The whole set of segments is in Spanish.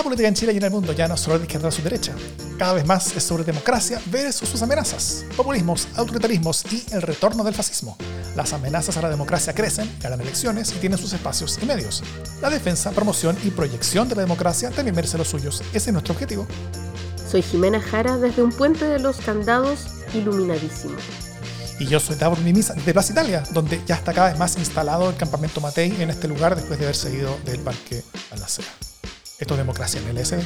La política en Chile y en el mundo ya no es solo de izquierda a su derecha. Cada vez más es sobre democracia versus sus amenazas, populismos, autoritarismos y el retorno del fascismo. Las amenazas a la democracia crecen, ganan elecciones y tienen sus espacios y medios. La defensa, promoción y proyección de la democracia también merece los suyos. Ese es nuestro objetivo. Soy Jimena Jara desde un puente de los candados iluminadísimo. Y yo soy Davor Mimisa de Plaza Italia, donde ya está cada vez más instalado el campamento Matei en este lugar después de haberse ido del parque a la Esto es democracia en el LSD.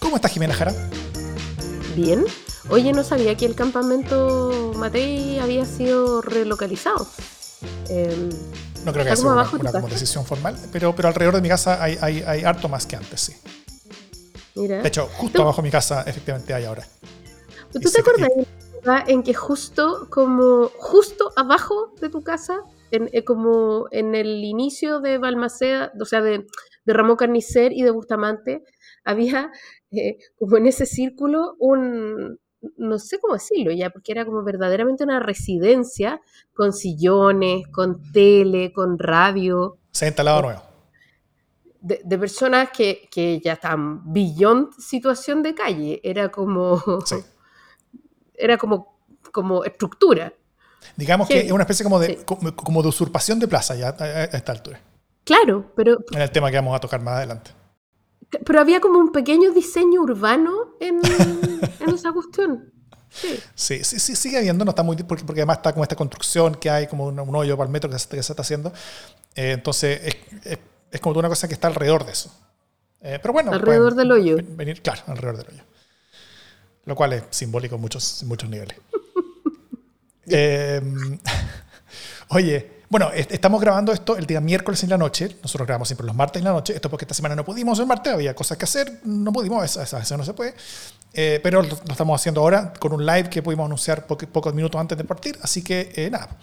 ¿Cómo está Jimena Jara? Bien. Oye, no sabía que el campamento Matei había sido relocalizado. Em, no creo que haya sido una, decisión formal, pero, pero alrededor de mi casa hay, hay, hay harto más que antes, sí. De hecho, justo abajo de mi casa efectivamente hay ahora. ¿Tú te acuerdas en que justo como justo abajo de tu casa, en, eh, como en el inicio de Balmaceda, o sea, de, de Ramón Carnicer y de Bustamante, había eh, como en ese círculo un, no sé cómo decirlo ya, porque era como verdaderamente una residencia con sillones, con tele, con radio. Se ha instalado nuevo de, personas que, que, ya están beyond situación de calle. Era como. Era como, como estructura. Digamos que, es una especie como de, como, de usurpación de plaza ya a, esta altura. Claro, pero. En el tema que vamos a tocar más adelante. Pero había como un pequeño diseño urbano en, en esa cuestión. Sí. Sí, sí, sigue habiendo, no está muy, porque, porque, además está como esta construcción que hay, como un, hoyo para el metro que se, que se está haciendo. Eh, entonces, es, es como una cosa que está alrededor de eso. Eh, pero bueno. Alrededor del hoyo. Venir, claro, alrededor del hoyo. Lo cual es simbólico en muchos, muchos niveles. Em, oye, bueno, estamos grabando esto el día miércoles en la noche. Nosotros grabamos siempre los martes en la noche. Esto porque esta semana no pudimos el martes, había cosas que hacer, no pudimos, a veces no se puede. Eh, pero lo, estamos haciendo ahora con un live que pudimos anunciar pocos minutos antes de partir. Así que eh, nada.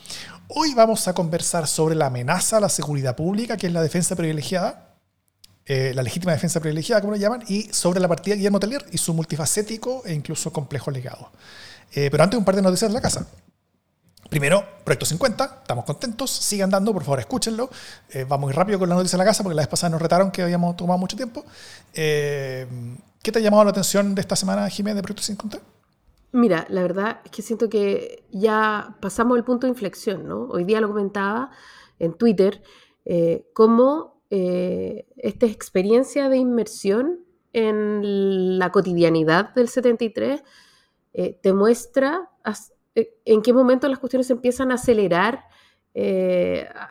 Hoy vamos a conversar sobre la amenaza a la seguridad pública, que es la defensa privilegiada, eh, la legítima defensa privilegiada, como lo llaman, y sobre la partida de Guillermo Tellier y su multifacético e incluso complejo legado. pero antes un par de noticias de la casa. Primero, Proyecto 50, estamos contentos, sigan dando, por favor escúchenlo. vamos muy rápido con la noticia de la casa porque la vez pasada nos retaron que habíamos tomado mucho tiempo. ¿Qué te ha llamado la atención de esta semana, Jiménez, de Proyecto 50? Mira, la verdad es que siento que ya pasamos el punto de inflexión, ¿no? Hoy día lo comentaba en Twitter, eh, cómo eh, esta experiencia de inmersión en la cotidianidad del 73 eh, te muestra en qué momento las cuestiones empiezan a acelerar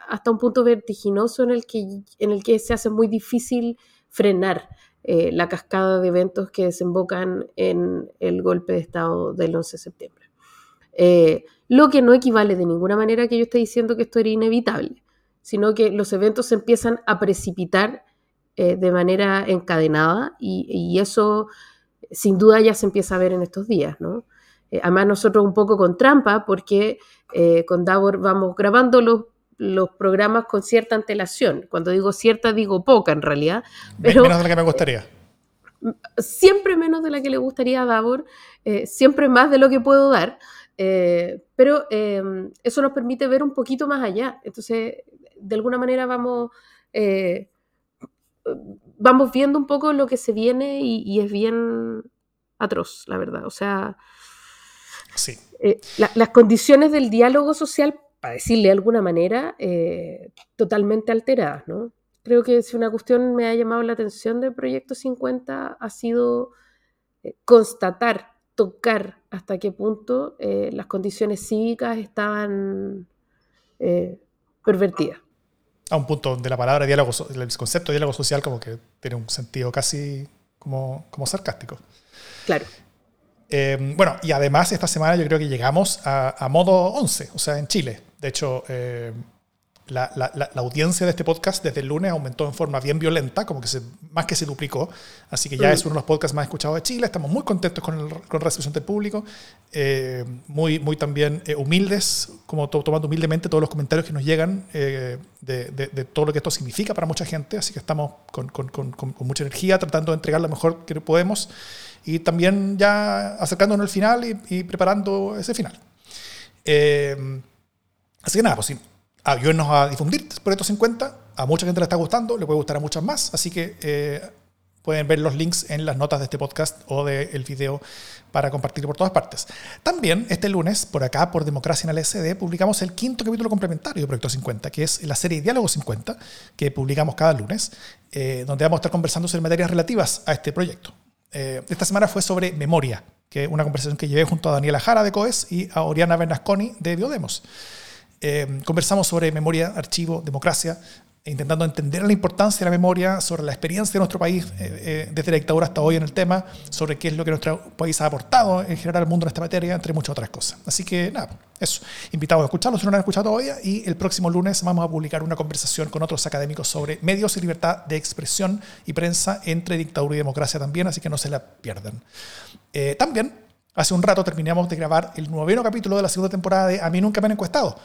hasta un punto vertiginoso en el, que, en el que se hace muy difícil frenar eh, la cascada de eventos que desembocan en el golpe de Estado del 11 de septiembre. Eh, lo que no equivale de ninguna manera a que yo esté diciendo que esto era inevitable, sino que los eventos se empiezan a precipitar eh, de manera encadenada y, eso sin duda ya se empieza a ver en estos días, ¿no? Además nosotros un poco con trampa porque con Davor vamos grabando los los programas con cierta antelación. Cuando digo cierta, digo poca en realidad. Pero, menos de la que me gustaría. Siempre menos de la que le gustaría a Davor, eh, siempre más de lo que puedo dar. Eh, pero eh, eso nos permite ver un poquito más allá. Entonces, de alguna manera vamos, vamos viendo un poco lo que se viene y, es bien atroz, la verdad. O sea, sí. las condiciones del diálogo social para decirle de alguna manera, eh, totalmente alteradas, ¿no? Creo que si una cuestión me ha llamado la atención del Proyecto 50 ha sido eh, constatar, tocar hasta qué punto eh, las condiciones cívicas estaban pervertidas. A un punto donde la palabra diálogo, el concepto de diálogo social como que tiene un sentido casi como, como sarcástico. Claro. Bueno, y además esta semana yo creo que llegamos a, a modo 11, o sea, en Chile. De hecho, eh, la, audiencia de este podcast desde el lunes aumentó en forma bien violenta, como que se, más que se duplicó. Así que ya es uno de los podcasts más escuchados de Chile. Estamos muy contentos con, el, con la recepción del público. Eh, muy, muy también eh, humildes, como tomando humildemente todos los comentarios que nos llegan de, de, todo lo que esto significa para mucha gente. Así que estamos con, con, con, mucha energía tratando de entregar lo mejor que podemos y también ya acercándonos al final y, preparando ese final. Eh, Así que nada, pues ayúdenos a difundir Proyecto 50. A mucha gente le está gustando, le puede gustar a muchas más. Así que eh, pueden ver los links en las notas de este podcast o del video para compartir por todas partes. También este lunes, por acá, por Democracia en el SD, publicamos el quinto capítulo complementario de Proyecto 50, que es la serie Diálogo 50, que publicamos cada lunes, eh, donde vamos a estar conversando sobre materias relativas a este proyecto. Eh, esta semana fue sobre memoria, que es una conversación que llevé junto a Daniela Jara de COES y a Oriana Bernasconi de Biodemos. Eh, conversamos sobre memoria, archivo, democracia, intentando entender la importancia de la memoria, sobre la experiencia de nuestro país eh, eh, desde la dictadura hasta hoy en el tema, sobre qué es lo que nuestro país ha aportado en general al mundo en esta materia, entre muchas otras cosas. Así que nada, eso. Invitados a escucharlo si no lo han escuchado todavía y el próximo lunes vamos a publicar una conversación con otros académicos sobre medios y libertad de expresión y prensa entre dictadura y democracia también, así que no se la pierdan. también, hace un rato terminamos de grabar el noveno capítulo de la segunda temporada de A mí nunca me han encuestado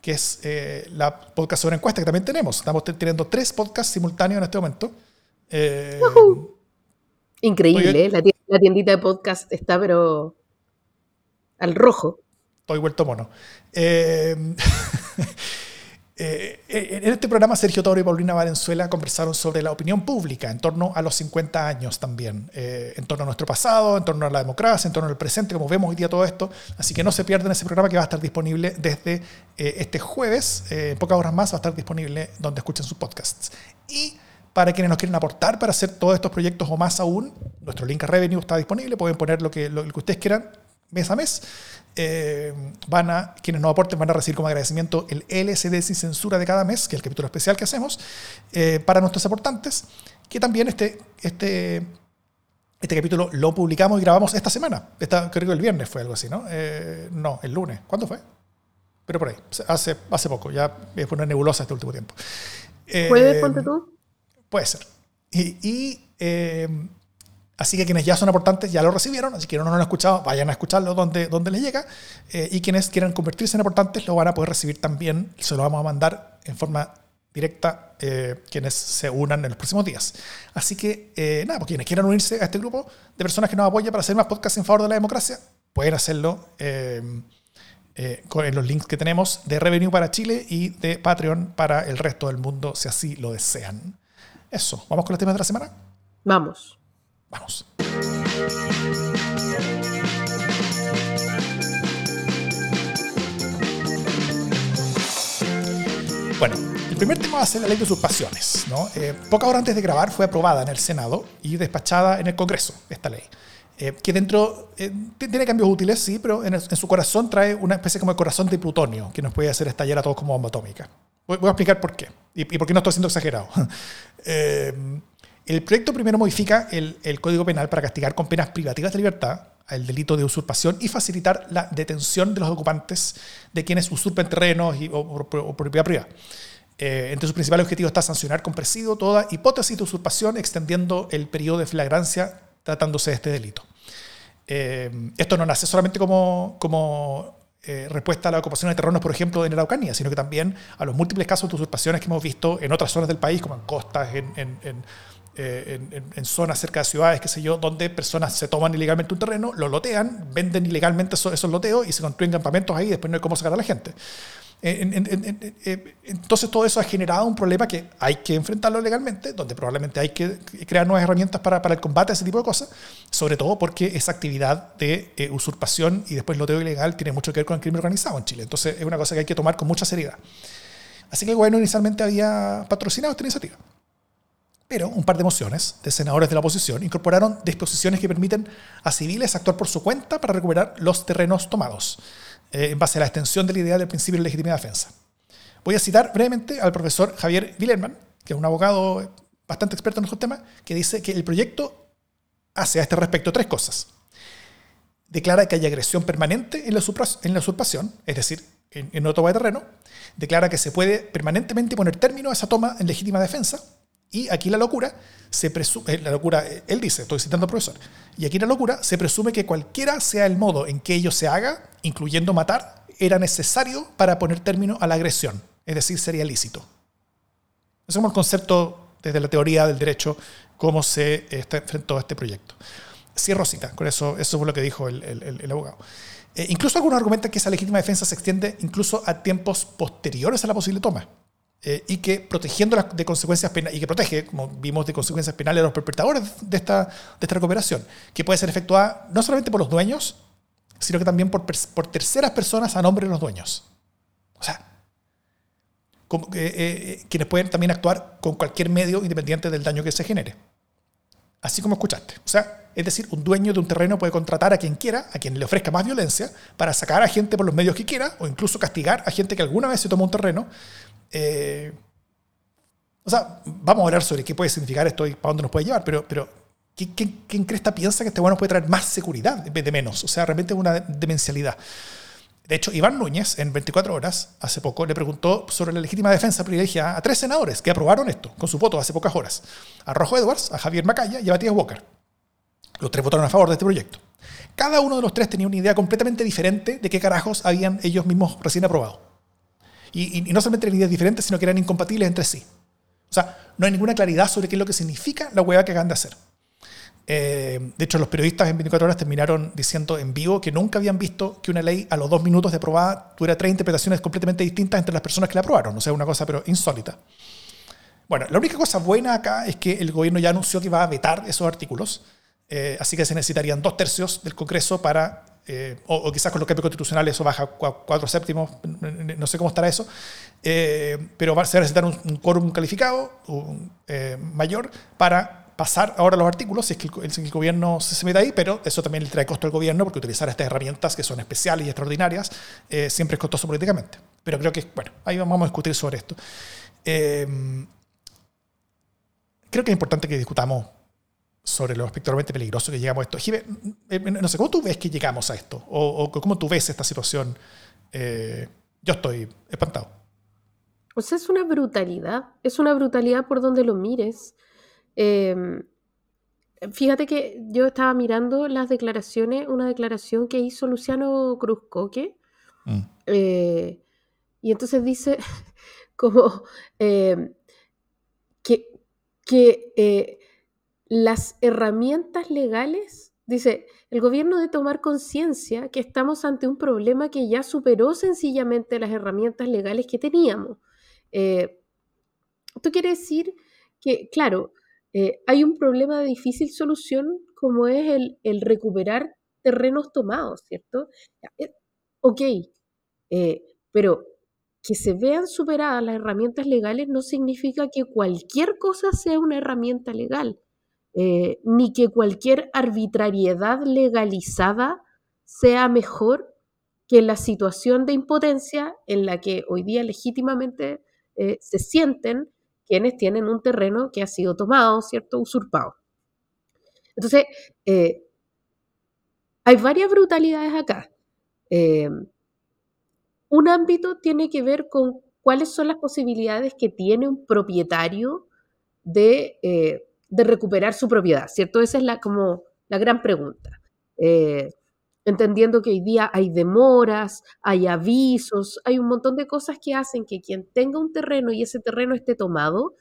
que es eh, la podcast sobre encuesta que también tenemos. Estamos teniendo tres podcasts simultáneos en este momento. Eh, Increíble, ¿eh? la, tiendita de podcast está pero al rojo. Estoy vuelto mono. Eh, en este programa Sergio Toro y Paulina Valenzuela conversaron sobre la opinión pública en torno a los 50 años también, eh, en torno a nuestro pasado, en torno a la democracia, en torno al presente, como vemos hoy día todo esto. Así que no se pierdan ese programa que va a estar disponible desde eh, este jueves, en pocas horas más va a estar disponible donde escuchen sus podcasts. Y para quienes nos quieren aportar para hacer todos estos proyectos o más aún, nuestro link a Revenue está disponible, pueden poner lo que, lo que ustedes quieran mes a mes. Eh, van a, quienes nos aporten van a recibir como agradecimiento el LSD sin censura de cada mes, que es el capítulo especial que hacemos, eh, para nuestros aportantes, que también este, este, este capítulo lo publicamos y grabamos esta semana. Esta, creo que el viernes fue algo así, ¿no? Eh, no, el lunes. ¿Cuándo fue? Pero por ahí, hace, hace poco, ya es una nebulosa este último tiempo. ¿Puede, ponte tú? Puede ser. Y, Así que quienes ya son aportantes ya lo recibieron, así que no lo han escuchado, vayan a escucharlo donde, donde les llega. Eh, y quienes quieran convertirse en aportantes lo van a poder recibir también, se lo vamos a mandar en forma directa eh, quienes se unan en los próximos días. Así que, eh, nada, pues quienes quieran unirse a este grupo de personas que nos apoyan para hacer más podcasts en favor de la democracia, pueden hacerlo con los links que tenemos de Revenue para Chile y de Patreon para el resto del mundo, si así lo desean. Eso, ¿vamos con los temas de la semana? Vamos. Vamos. Bueno, el primer tema va a ser la ley de usurpaciones. ¿no? Eh, pocas horas antes de grabar fue aprobada en el Senado y despachada en el Congreso esta ley. Eh, que dentro eh, tiene cambios útiles, sí, pero en, su corazón trae una especie como de corazón de plutonio que nos puede hacer estallar a todos como bomba atómica. Voy, a explicar por qué y, por qué no estoy siendo exagerado. El proyecto primero modifica el, Código Penal para castigar con penas privativas de libertad el delito de usurpación y facilitar la detención de los ocupantes de quienes usurpen terrenos o, propiedad privada. Eh, entre sus principales objetivos está sancionar con presidio toda hipótesis de usurpación, extendiendo el periodo de flagrancia tratándose de este delito. Eh, esto no nace solamente como, como eh, respuesta a la ocupación de terrenos, por ejemplo, en Araucanía, sino que también a los múltiples casos de usurpaciones que hemos visto en otras zonas del país, como en costas, en eh, en, zonas cerca de ciudades, qué sé yo, donde personas se toman ilegalmente un terreno, lo lotean, venden ilegalmente esos, loteos y se construyen campamentos ahí y después no hay cómo sacar a la gente. Eh, entonces todo eso ha generado un problema que hay que enfrentarlo legalmente, donde probablemente hay que crear nuevas herramientas para, para el combate a ese tipo de cosas, sobre todo porque esa actividad de eh, usurpación y después loteo ilegal tiene mucho que ver con el crimen organizado en Chile. Entonces es una cosa que hay que tomar con mucha seriedad. Así que el gobierno inicialmente había patrocinado esta iniciativa. Pero un par de mociones de senadores de la oposición incorporaron disposiciones que permiten a civiles actuar por su cuenta para recuperar los terrenos tomados, eh, en base a la extensión de la idea del principio de legítima defensa. Voy a citar brevemente al profesor Javier Willerman, que es un abogado bastante experto en estos temas, que dice que el proyecto hace a este respecto tres cosas. Declara que hay agresión permanente en la, usurpación, es decir, en, en una toma de terreno. Declara que se puede permanentemente poner término a esa toma en legítima defensa y aquí la locura se presume, eh, la locura, eh, él dice, estoy citando al profesor, y aquí la locura se presume que cualquiera sea el modo en que ello se haga, incluyendo matar, era necesario para poner término a la agresión, es decir, sería lícito. Ese es el concepto desde la teoría del derecho, cómo se enfrentó a este proyecto. Cierro cita, con eso, eso fue lo que dijo el, abogado. Eh, incluso algunos argumentan que esa legítima defensa se extiende incluso a tiempos posteriores a la posible toma. Eh, y que protegiendo de consecuencias penales, y que protege, como vimos, de consecuencias penales a los perpetradores de esta, de esta recuperación, que puede ser efectuada no solamente por los dueños, sino que también por, por terceras personas a nombre de los dueños. O sea, como, eh, quienes pueden también actuar con cualquier medio independiente del daño que se genere. Así como escuchaste. O sea, es decir, un dueño de un terreno puede contratar a quien quiera, a quien le ofrezca más violencia, para sacar a gente por los medios que quiera, o incluso castigar a gente que alguna vez se tomó un terreno. Eh, o sea, vamos a hablar sobre qué puede significar esto y para dónde nos puede llevar, pero, pero ¿quién, quién, quién piensa que este bueno puede traer más seguridad en vez de menos? O sea, realmente es una demencialidad. De hecho, Iván Núñez, en 24 horas, hace poco, le preguntó sobre la legítima defensa privilegiada a tres senadores que aprobaron esto, con su voto hace pocas horas. A Rojo Edwards, a Javier Macaya y a Matías Walker. Los tres votaron a favor de este proyecto. Cada uno de los tres tenía una idea completamente diferente de qué carajos habían ellos mismos recién aprobado. Y, no solamente eran ideas diferentes, sino que eran incompatibles entre sí. O sea, no hay ninguna claridad sobre qué es lo que significa la hueá que acaban de hacer. Eh, de hecho, los periodistas en 24 horas terminaron diciendo en vivo que nunca habían visto que una ley a los dos minutos de aprobada tuviera tres interpretaciones completamente distintas entre las personas que la aprobaron. O sea, una cosa pero insólita. Bueno, la única cosa buena acá es que el gobierno ya anunció que va a vetar esos artículos, eh, así que se necesitarían dos tercios del Congreso para, eh, o, quizás con los cambios constitucionales eso baja a cuatro séptimos, no sé cómo estará eso, pero va, se va a necesitar un, quórum calificado mayor para pasar ahora los artículos si es que el, gobierno se, mete ahí, pero eso también le trae costo al gobierno porque utilizar estas herramientas que son especiales y extraordinarias eh, siempre es costoso políticamente. Pero creo que, bueno, ahí vamos a discutir sobre esto. Creo que es importante que discutamos sobre lo espectacularmente peligroso que llegamos a esto. Jive, eh, no sé, ¿cómo tú ves que llegamos a esto? ¿O, cómo tú ves esta situación? Eh, yo estoy espantado. Pues es una brutalidad, es una brutalidad por donde lo mires. Em, fíjate que yo estaba mirando las declaraciones, una declaración que hizo Luciano Cruzcoque, mm. eh, y entonces dice como em, que, que eh, las herramientas legales, dice, el gobierno debe tomar conciencia que estamos ante un problema que ya superó sencillamente las herramientas legales que teníamos. Eh, esto quiere decir que, claro, eh, hay un problema de difícil solución como es el, recuperar terrenos tomados, ¿cierto? Eh, ok, pero que se vean superadas las herramientas legales no significa que cualquier cosa sea una herramienta legal, ni que cualquier arbitrariedad legalizada sea mejor que la situación de impotencia en la que hoy día legítimamente se sienten quienes tienen un terreno que ha sido tomado, ¿cierto? Usurpado. Entonces, eh, hay varias brutalidades acá. Eh, un ámbito tiene que ver con cuáles son las posibilidades que tiene un propietario de, eh, recuperar su propiedad, ¿cierto? Esa es la, como la gran pregunta entendiendo que hoy día hay demoras, hay avisos, hay un montón de cosas que hacen que quien tenga un terreno y ese terreno esté tomado,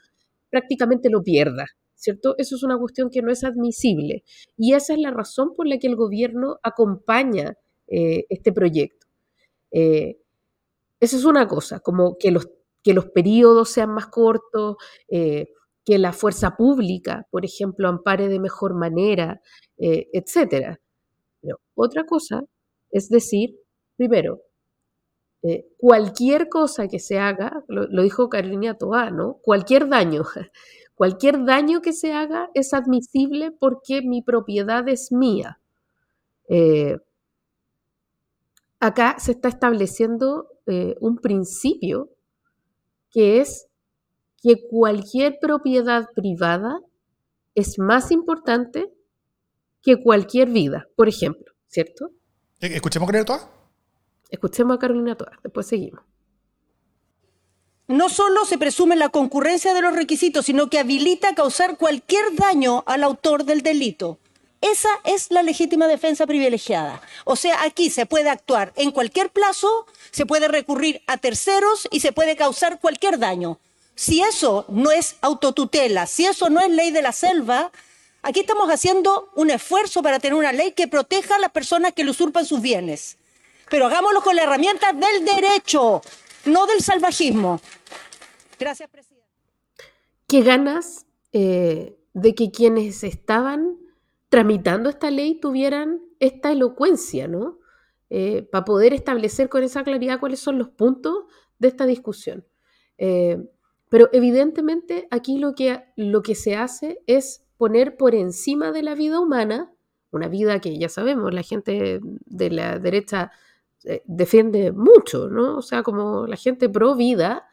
prácticamente lo pierda, ¿cierto? Eso es una cuestión que no es admisible. Y esa es la razón por la que el gobierno acompaña eh, este proyecto. Eh, esa es una cosa, como que los, que los periodos sean más cortos, eh, que la fuerza pública, por ejemplo, ampare de mejor manera, etcétera otra cosa es decir, primero, eh, cualquier cosa que se haga, lo, dijo Carolina Toa, ¿no? Cualquier daño, cualquier daño que se haga es admisible porque mi propiedad es mía. Eh, acá se está estableciendo eh, un principio que es que cualquier propiedad privada es más importante que cualquier vida, por ejemplo. ¿cierto? Eh, ¿Escuchemos a Carolina Toa? Escuchemos a Carolina Toa, después seguimos. No solo se presume la concurrencia de los requisitos, sino que habilita causar cualquier daño al autor del delito. Esa es la legítima defensa privilegiada. O sea, aquí se puede actuar en cualquier plazo, se puede recurrir a terceros y se puede causar cualquier daño. Si eso no es autotutela, si eso no es ley de la selva, Aquí estamos haciendo un esfuerzo para tener una ley que proteja a las personas que le usurpan sus bienes. pero hagámoslo con la herramienta del derecho, no del salvajismo. Gracias, presidente. ¿Qué ganas eh, de que quienes estaban tramitando esta ley tuvieran esta elocuencia, ¿no? Eh, para poder establecer con esa claridad cuáles son los puntos de esta discusión. Eh, pero evidentemente aquí lo que, lo que se hace es poner por encima de la vida humana, una vida que ya sabemos, la gente de la derecha eh, defiende mucho, ¿no? O sea, como la gente pro vida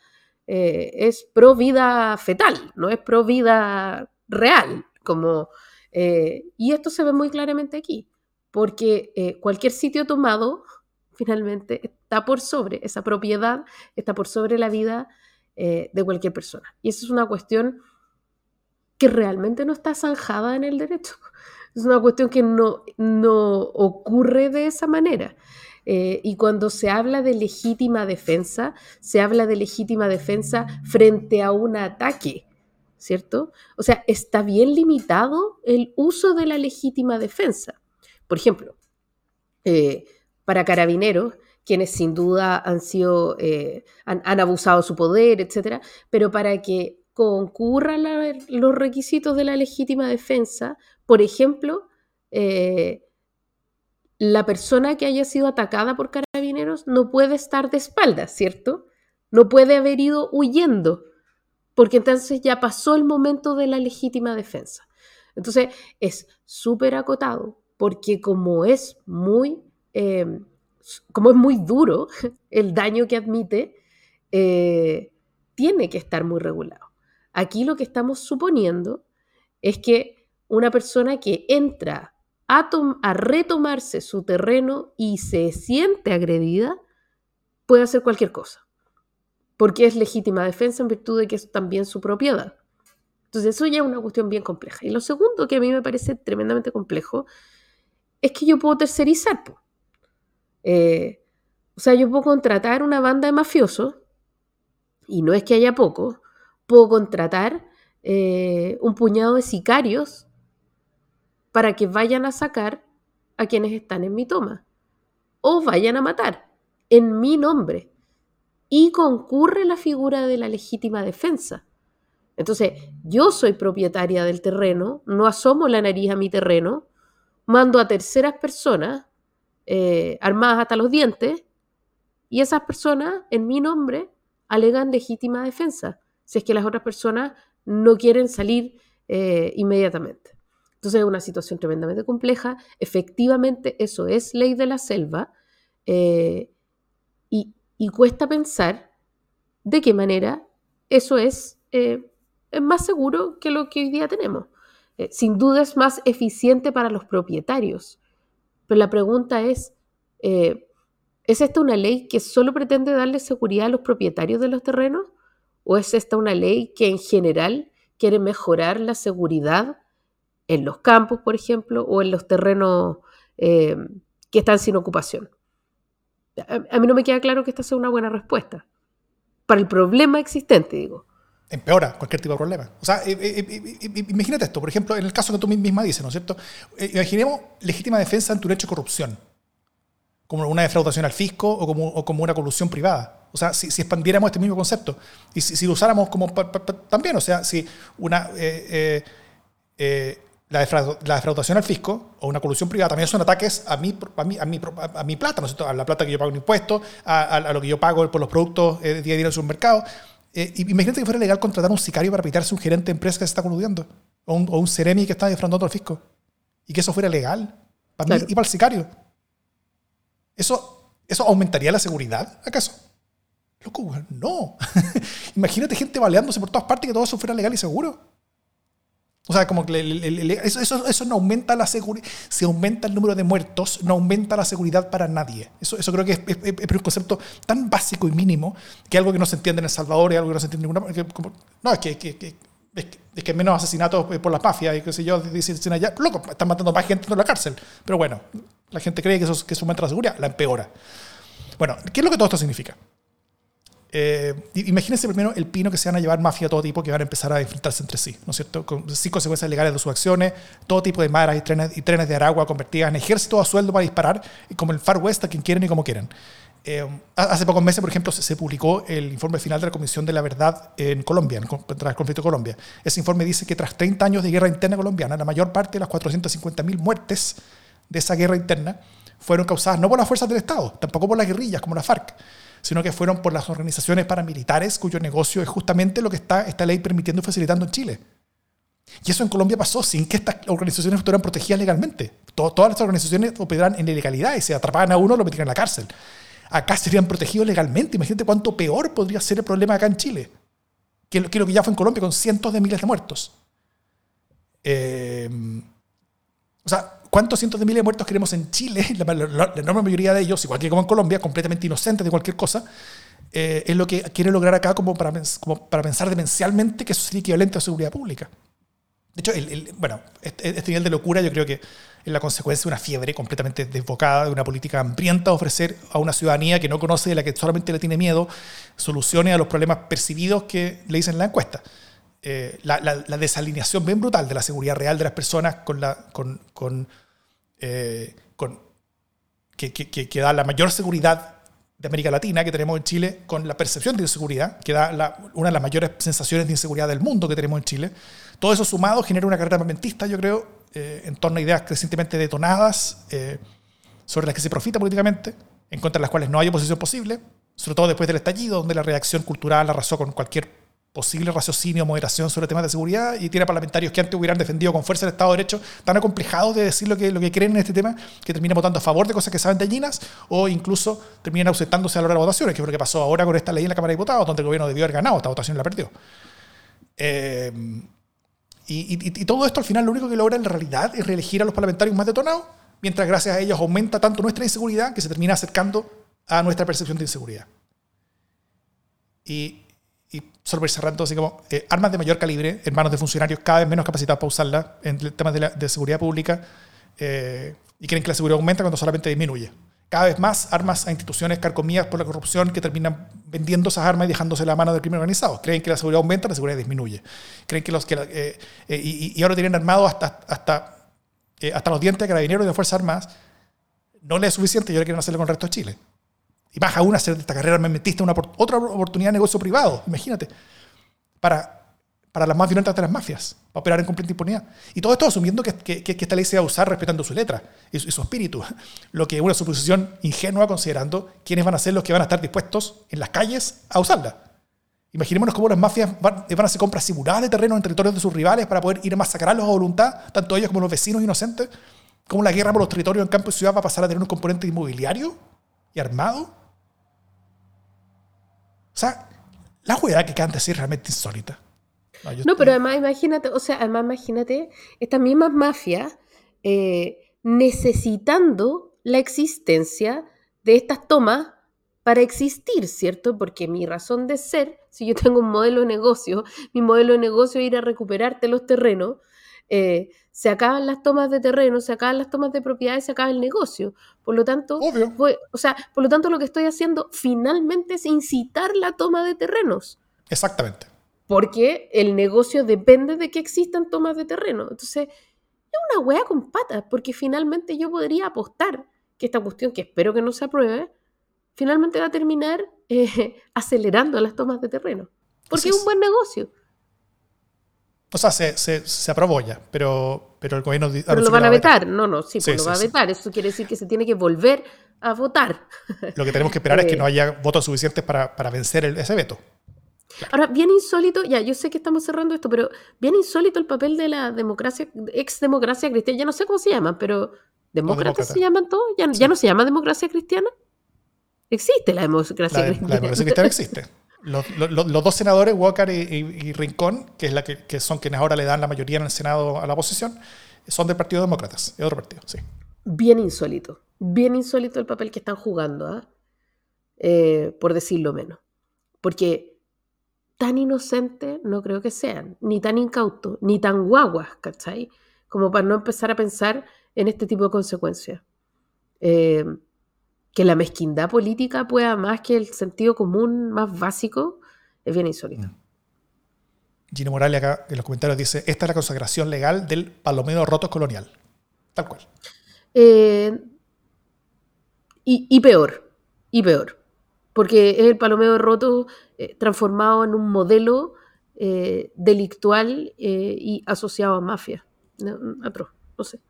es pro vida fetal, no es pro vida real, como, y esto se ve muy claramente aquí porque eh, cualquier sitio tomado finalmente está por sobre, esa propiedad está por sobre la vida eh, de cualquier persona. Y eso es una cuestión que realmente no está zanjada en el derecho. Es una cuestión que no, no ocurre de esa manera. Eh, y cuando se habla de legítima defensa, se habla de legítima defensa frente a un ataque, ¿cierto? O sea, está bien limitado el uso de la legítima defensa. Por ejemplo, eh, para carabineros, quienes sin duda han sido, eh, han, abusado su poder, etcétera, pero para que concurran los requisitos de la legítima defensa, por ejemplo, eh, la persona que haya sido atacada por carabineros no puede estar de espaldas, ¿cierto? No puede haber ido huyendo, porque entonces ya pasó el momento de la legítima defensa. Entonces es súper acotado, porque como es muy, em, como es muy duro el daño que admite, eh, tiene que estar muy regulado. Aquí lo que estamos suponiendo es que una persona que entra a, retomarse su terreno y se siente agredida, puede hacer cualquier cosa, porque es legítima defensa en virtud de que es también su propiedad. Entonces eso ya es una cuestión bien compleja. Y lo segundo que a mí me parece tremendamente complejo es que yo puedo tercerizar. Eh, o sea, yo puedo contratar una banda de mafiosos, y no es que haya poco, puedo contratar eh, un puñado de sicarios para que vayan a sacar a quienes están en mi toma, o vayan a matar en mi nombre, y concurre la figura de la legítima defensa. Entonces, yo soy propietaria del terreno, no asomo la nariz a mi terreno, mando a terceras personas eh, armadas hasta los dientes y esas personas, en mi nombre, alegan legítima defensa, si es que las otras personas no quieren salir eh, inmediatamente. Entonces es una situación tremendamente compleja. Efectivamente, eso es ley de la selva eh, y, cuesta pensar de qué manera eso es, más seguro que lo que hoy día tenemos. Sin duda es más eficiente para los propietarios. Pero la pregunta es, eh, ¿es esta una ley que solo pretende darle seguridad a los propietarios de los terrenos? ¿O es esta una ley que en general quiere mejorar la seguridad en los campos, por ejemplo, o en los terrenos eh, que están sin ocupación? a mí no me queda claro que esta sea una buena respuesta. Para el problema existente, digo empeora cualquier tipo de problema. O sea, eh, eh, eh, imagínate esto, por ejemplo, en el caso que tú misma dices, ¿no es cierto? imaginemos legítima defensa ante un hecho de corrupción, como una defraudación al fisco o como, una colusión privada. O sea, si, expandiéramos este mismo concepto y si, lo usáramos como también, o sea, si una la, defraudación al fisco o una colusión privada también son ataques a mi, a mi, a mi, a mi plata, ¿no es cierto? A la plata que yo pago en impuestos, a, a, lo que yo pago por los productos día a día en el supermercado. Eh, imagínate que fuera legal contratar a un sicario para pitarse un gerente de empresa que se está coludiendo. O un, o un seremi que está defraudando al fisco. Y que eso fuera legal. Para mí y para el sicario. ¿Eso, ¿Eso aumentaría la seguridad, acaso? Loco, no. Imagínate gente baleándose por todas partes y que todo eso fuera legal y seguro. O sea, como que eso, eso, no aumenta la seguridad. Si aumenta el número de muertos, no aumenta la seguridad para nadie. Eso, eso creo que es, un concepto tan básico y mínimo que algo que no se entiende en El Salvador y algo que no se entiende en ninguna. Como, no, es que, que, es que menos asesinatos por las mafias y qué sé yo, dicen allá, loco, están matando más gente en la cárcel. Pero bueno, la gente cree que eso, que eso aumenta la seguridad, la empeora. Bueno, ¿qué es lo que todo esto significa? Eh, imagínense primero el pino que se van a llevar mafia de todo tipo que van a empezar a enfrentarse entre sí, ¿no es cierto? Con, sin consecuencias legales de sus acciones, todo tipo de maras y trenes, y trenes de Aragua convertidas en ejército a sueldo para disparar, como el Far West, a quien quieren y como quieran. Eh, hace pocos meses, por ejemplo, se, publicó el informe final de la Comisión de la Verdad en Colombia, en, tras el conflicto de Colombia. Ese informe dice que tras 30 años de guerra interna colombiana, la mayor parte de las 450.000 muertes de esa guerra interna fueron causadas no por las fuerzas del Estado, tampoco por las guerrillas como la FARC, sino que fueron por las organizaciones paramilitares cuyo negocio es justamente lo que está esta ley permitiendo y facilitando en Chile. Y eso en Colombia pasó sin que estas organizaciones estuvieran protegidas legalmente. todas las organizaciones operaban en ilegalidad y se atrapaban a uno lo metían en la cárcel. Acá serían protegidos legalmente. Imagínate cuánto peor podría ser el problema acá en Chile que, lo que ya fue en Colombia con cientos de miles de muertos. Eh, o sea, ¿Cuántos cientos de miles de muertos queremos en Chile? La, enorme mayoría de ellos, igual que como en Colombia, completamente inocentes de cualquier cosa, eh, es lo que quiere lograr acá como para, como para pensar demencialmente que eso sería equivalente a seguridad pública. De hecho, bueno, este, este, nivel de locura yo creo que es la consecuencia de una fiebre completamente desbocada, de una política hambrienta de ofrecer a una ciudadanía que no conoce, de la que solamente le tiene miedo, soluciones a los problemas percibidos que le dicen en la encuesta. Eh, la, desalineación bien brutal de la seguridad real de las personas con, la, con, con eh, con, que, que, da la mayor seguridad de América Latina que tenemos en Chile, con la percepción de inseguridad, que da una de las mayores sensaciones de inseguridad del mundo que tenemos en Chile. Todo eso sumado genera una carrera armamentista, yo creo, eh, en torno a ideas crecientemente detonadas, eh, sobre las que se profita políticamente, en contra de las cuales no hay oposición posible, sobre todo después del estallido, donde la reacción cultural arrasó con cualquier posible raciocinio, moderación sobre temas de seguridad y tiene parlamentarios que antes hubieran defendido con fuerza el Estado de Derecho tan acomplejados de decir lo que, lo que creen en este tema que terminan votando a favor de cosas que saben dañinas o incluso terminan ausentándose a la hora de votaciones, que es lo que pasó ahora con esta ley en la Cámara de Diputados, donde el gobierno debió haber ganado, esta votación la perdió. Eh, y, y, todo esto al final lo único que logra en realidad es reelegir a los parlamentarios más detonados, mientras gracias a ellos aumenta tanto nuestra inseguridad que se termina acercando a nuestra percepción de inseguridad. Y, y solo por cerrando, así como eh, armas de mayor calibre en manos de funcionarios cada vez menos capacitados para usarlas en temas de, de seguridad pública eh, y creen que la seguridad aumenta cuando solamente disminuye. Cada vez más armas a instituciones carcomidas por la corrupción que terminan vendiendo esas armas y dejándose la mano del crimen organizado. Creen que la seguridad aumenta, la seguridad disminuye. Creen que los que eh, y, y, ahora tienen armados hasta, hasta, hasta los dientes de carabineros y de Fuerzas Armadas. No les es suficiente y ahora quieren hacerlo con el resto de Chile. Y más aún hacer de esta carrera armamentista una, otra oportunidad de negocio privado, imagínate, para, para las más violentas de las mafias, para operar en completa impunidad. Y todo esto asumiendo que, que, que esta ley se va a usar respetando su letra y su, espíritu, lo que es una suposición ingenua considerando quiénes van a ser los que van a estar dispuestos en las calles a usarla. Imaginémonos cómo las mafias van, van a hacer compras simuladas de terreno en territorios de sus rivales para poder ir a masacrarlos a voluntad, tanto ellos como los vecinos inocentes. Cómo la guerra por los territorios en campo y ciudad va a pasar a tener un componente inmobiliario y armado o sea, la hueá que canta así es realmente insólita. No, pero además imagínate, o sea, además imagínate estas mismas mafias eh, necesitando la existencia de estas tomas para existir, ¿cierto? Porque mi razón de ser, si yo tengo un modelo de negocio, mi modelo de negocio es ir a recuperarte los terrenos, eh, se acaban las tomas de terreno, se acaban las tomas de propiedades, se acaba el negocio. Por lo tanto, o sea, por lo tanto lo que estoy haciendo finalmente es incitar la toma de terrenos. Exactamente. Porque el negocio depende de que existan tomas de terreno. Entonces, es una wea con patas, porque finalmente yo podría apostar que esta cuestión, que espero que no se apruebe, finalmente va a terminar eh, acelerando las tomas de terreno. Porque es un buen negocio. O sea, se, se, se aprobó ya, pero, pero el gobierno... Pero lo van a vetar. No, no, sí, pues lo va a vetar. Eso quiere decir que se tiene que volver a votar. Lo que tenemos que esperar es que eh. no haya votos suficientes para, para vencer ese veto. Ahora, bien insólito, ya, yo sé que estamos cerrando esto, pero bien insólito el papel de la democracia, ex democracia cristiana, ya no sé cómo se llaman, pero ¿demócratas se llaman todos? ¿Ya, ¿Ya, no se llama democracia cristiana? Existe la democracia cristiana. La democracia cristiana existe. Los, dos senadores, Walker y, Rincón, que, son quienes ahora le dan la mayoría en el Senado a la oposición, son del Partido Demócratas, es otro partido, sí. Bien insólito, bien insólito el papel que están jugando, ¿ah? eh, por decirlo menos. Porque tan inocentes no creo que sean, ni tan incautos, ni tan guaguas, ¿cachai? Como para no empezar a pensar en este tipo de consecuencias. Eh, que la mezquindad política pueda más que el sentido común más básico, es bien insólito. Mm. Gino Morales acá en los comentarios dice, esta es la consagración legal del palomero roto colonial. Tal cual. Eh, y, peor, y peor, porque es el palomero roto eh, transformado en un modelo eh, delictual y asociado a mafia. No, no sé.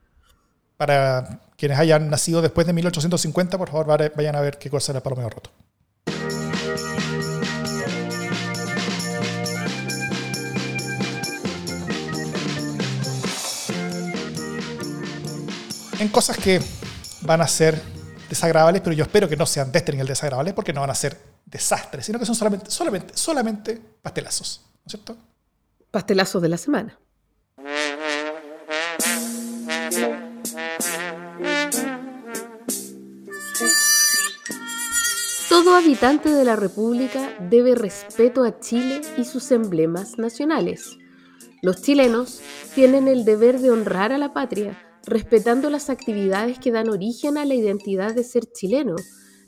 Para quienes hayan nacido después de 1850, por favor vayan a ver qué cosa era el palomero roto. en cosas que van a ser desagradables, pero yo espero que no sean de este nivel desagradables porque no van a ser desastres, sino que son solamente, solamente, solamente pastelazos, ¿no es cierto? Pastelazos de la semana. Todo habitante de la República debe respeto a Chile y sus emblemas nacionales. Los chilenos tienen el deber de honrar a la patria respetando las actividades que dan origen a la identidad de ser chileno,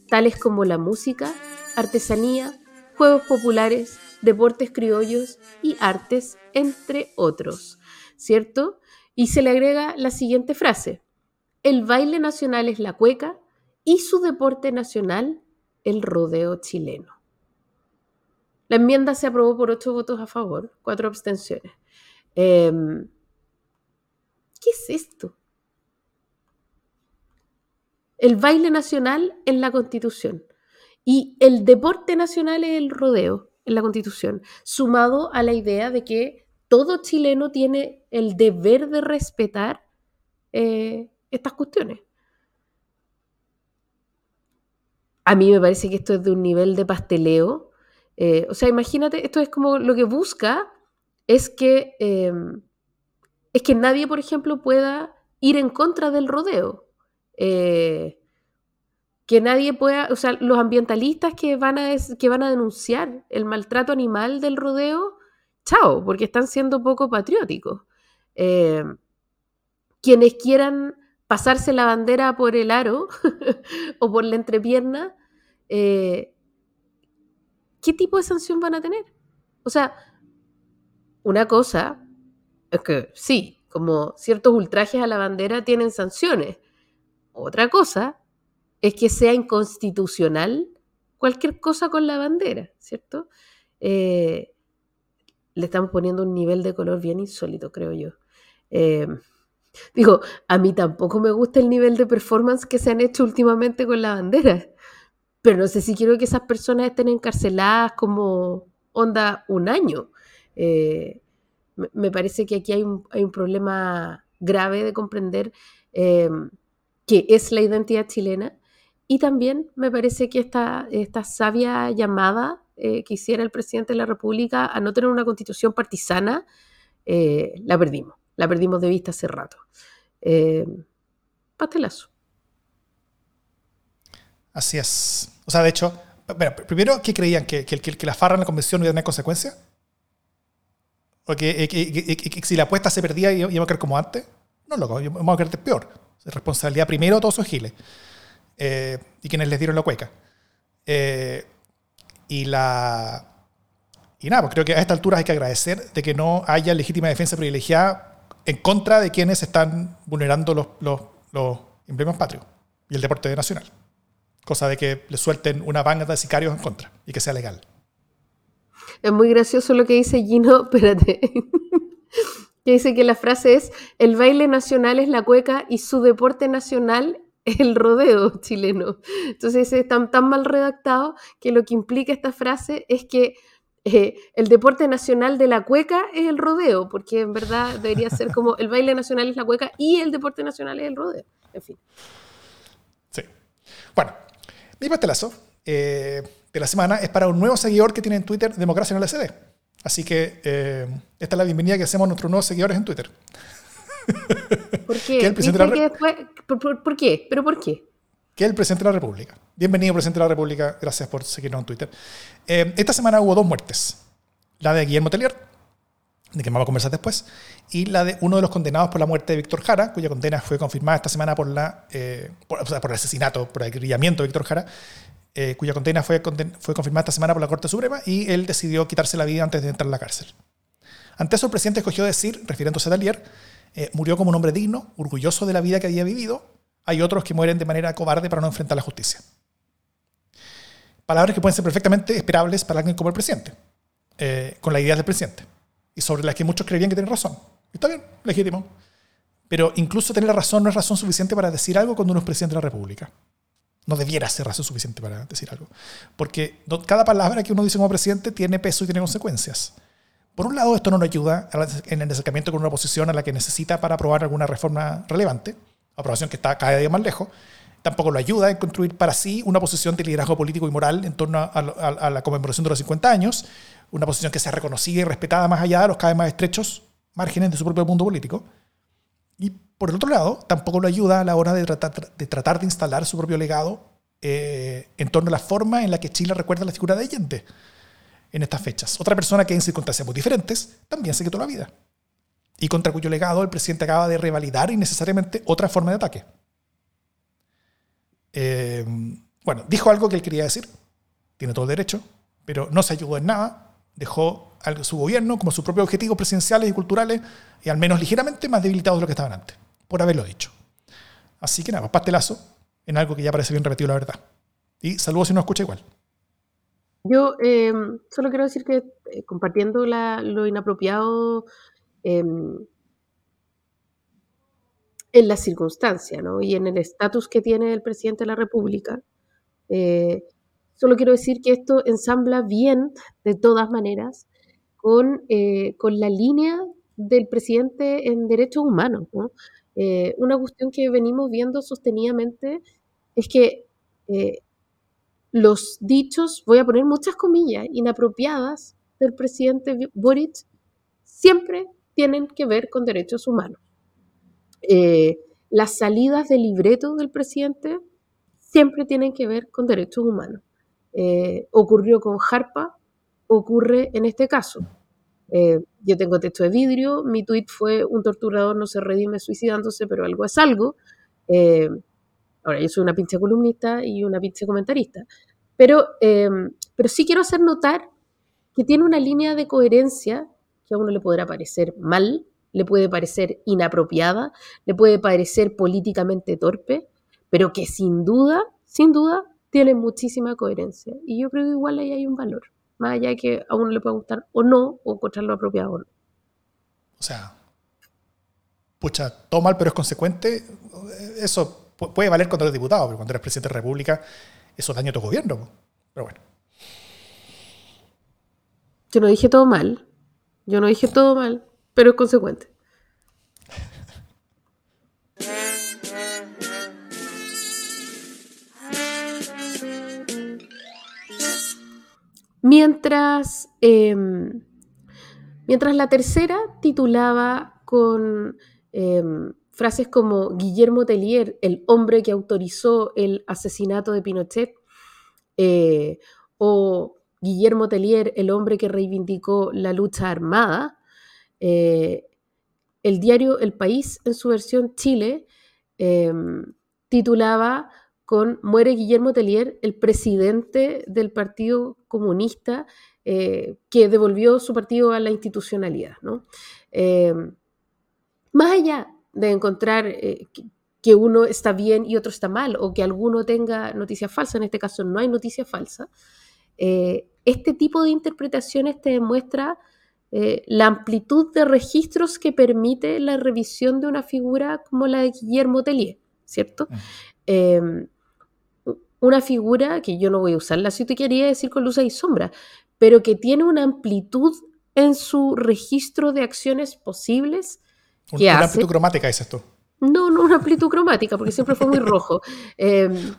tales como la música, artesanía, juegos populares, deportes criollos y artes, entre otros. ¿Cierto? Y se le agrega la siguiente frase. El baile nacional es la cueca y su deporte nacional el rodeo chileno. La enmienda se aprobó por ocho votos a favor, cuatro abstenciones. Em, ¿Qué es esto? el baile nacional en la Constitución y el deporte nacional es el rodeo en la Constitución, sumado a la idea de que todo chileno tiene el deber de respetar eh, estas cuestiones. A mí me parece que esto es de un nivel de pasteleo. Eh, o sea, imagínate, esto es como lo que busca es que, eh, es que nadie, por ejemplo, pueda ir en contra del rodeo. Eh, que nadie pueda, o sea, los ambientalistas que van, a, que van a denunciar el maltrato animal del rodeo, chao, porque están siendo poco patrióticos. Eh, quienes quieran pasarse la bandera por el aro o por la entrepierna, eh, ¿qué tipo de sanción van a tener? O sea, una cosa es que sí, como ciertos ultrajes a la bandera tienen sanciones, otra cosa es que sea inconstitucional cualquier cosa con la bandera, ¿cierto? Eh, le estamos poniendo un nivel de color bien insólito, creo yo. Eh, digo, a mí tampoco me gusta el nivel de performance que se han hecho últimamente con la bandera, pero no sé si quiero que esas personas estén encarceladas como onda un año. Eh, me parece que aquí hay un, problema grave de comprender que es la identidad chilena. Y también me parece que esta, esta sabia llamada eh, que hiciera el presidente de la República a no tener una constitución partisana, eh, la perdimos. La perdimos de vista hace rato. Eh, pastelazo. Así es. O sea, de hecho, primero, ¿qué creían? ¿Que, que, que la farra en la convención no iba a tener consecuencias? ¿O que, si la apuesta se perdía íbamos a quedar como antes? No, loco, vamos a quedar peor responsabilidad primero todos esos giles eh, y quienes les dieron la cueca. Eh, y la. Y nada, pues creo que a esta altura hay que agradecer de que no haya legítima defensa privilegiada en contra de quienes están vulnerando los, los, los emblemas patrios y el deporte nacional. Cosa de que le suelten una banda de sicarios en contra y que sea legal. Es muy gracioso lo que dice Gino, espérate que dice que la frase es, el baile nacional es la cueca y su deporte nacional es el rodeo chileno. Entonces es tan, tan mal redactado que lo que implica esta frase es que eh, el deporte nacional de la cueca es el rodeo, porque en verdad debería ser como el baile nacional es la cueca y el deporte nacional es el rodeo. En fin. Sí. Bueno, mi pastelazo eh, de la semana es para un nuevo seguidor que tiene en Twitter Democracia en el SD. Así que eh, esta es la bienvenida que hacemos a nuestros nuevos seguidores en Twitter. ¿Por qué? ¿Por, qué? ¿Pero por qué? Que el presidente de la República. Bienvenido, presidente de la República. Gracias por seguirnos en Twitter. Eh, esta semana hubo dos muertes. La de Guillermo Tellier, de que vamos a conversar después, y la de uno de los condenados por la muerte de Víctor Jara, cuya condena fue confirmada esta semana por, la, eh, o sea, por el asesinato, por el acribillamiento de Víctor Jara, eh, cuya condena fue, confirmada esta semana por la Corte Suprema, y él decidió quitarse la vida antes de entrar a la cárcel. Ante eso, el presidente escogió decir, refiriéndose a eh, murió como un hombre digno, orgulloso de la vida que había vivido. Hay otros que mueren de manera cobarde para no enfrentar la justicia. Palabras que pueden ser perfectamente esperables para alguien como el presidente, con la idea del presidente y sobre las que muchos creerían que tienen razón. Está bien, legítimo. Pero incluso tener razón no es razón suficiente para decir algo cuando uno es presidente de la República. No debiera ser razón suficiente para decir algo. Porque cada palabra que uno dice como presidente tiene peso y tiene consecuencias. Por un lado, esto no nos ayuda en el acercamiento con una oposición a la que necesita para aprobar alguna reforma relevante, aprobación que está cada día más lejos. Tampoco lo ayuda en construir para sí una posición de liderazgo político y moral en torno a, la conmemoración de los 50 años, una posición que sea reconocida y respetada más allá de los cada vez más estrechos márgenes de su propio mundo político. Y por el otro lado, tampoco lo ayuda a la hora de tratar de, tratar de instalar su propio legado eh, en torno a la forma en la que Chile recuerda la figura de Allende en estas fechas. Otra persona que en circunstancias muy diferentes también se quitó la vida y contra cuyo legado el presidente acaba de revalidar innecesariamente otra forma de ataque. Eh, bueno, dijo algo que él quería decir, tiene todo el derecho, pero no se ayudó en nada dejó a su gobierno como sus propios objetivos presidenciales y culturales y al menos ligeramente más debilitados de lo que estaban antes, por haberlo dicho. Así que nada, pastelazo en algo que ya parece bien repetido la verdad. Y saludos si no escucha igual. Yo eh, solo quiero decir que eh, compartiendo lo inapropiado em, en la circunstancia ¿no? y en el estatus que tiene el presidente de la República, eh, Solo quiero decir que esto ensambla bien, de todas maneras, con, eh, con la línea del presidente en derechos humanos. Eh, una cuestión que venimos viendo sostenidamente es que los dichos, voy a poner muchas comillas, inapropiadas del presidente Boric, siempre tienen que ver con derechos humanos. las salidas de libreto del presidente siempre tienen que ver con derechos humanos. Eh, ocurrió con Harpa, ocurre en este caso. Eh, yo tengo texto de vidrio, mi tweet fue un torturador no se redime suicidándose, pero algo es algo. Eh, ahora, yo soy una pinche columnista y una pinche comentarista. Pero, pero sí quiero hacer notar que tiene una línea de coherencia que a uno le podrá parecer mal, le puede parecer inapropiada, le puede parecer políticamente torpe, pero que sin duda, sin duda, tiene muchísima coherencia. Y yo creo que igual ahí hay un valor, más allá de que a uno le pueda gustar o no, o encontrarlo apropiado o no. O sea, pucha, todo mal, pero es consecuente. Eso puede valer cuando eres diputado, pero cuando eres presidente de la República, eso daña a tu gobierno. Pero bueno. Yo no dije todo mal. Yo no dije todo mal, pero es consecuente. Mientras, em, mientras la tercera titulaba con em, frases como Guillermo Tellier, el hombre que autorizó el asesinato de Pinochet, eh, o Guillermo Tellier, el hombre que reivindicó la lucha armada, eh, el diario El País, en su versión Chile, em, titulaba con Muere Guillermo Tellier, el presidente del Partido Comunista, eh, que devolvió su partido a la institucionalidad. Eh, más allá de encontrar eh, que uno está bien y otro está mal, o que alguno tenga noticias falsas, en este caso no hay noticia falsa, este tipo de interpretaciones te demuestra la amplitud de registros que permite la revisión de una figura como la de Guillermo Tellier, ¿cierto? una figura que yo no voy a usarla si te quería decir con luz y sombra, pero que tiene una amplitud en su registro de acciones posibles. Que una amplitud cromática es esto. No, no una amplitud cromática, porque siempre fue muy rojo. Em,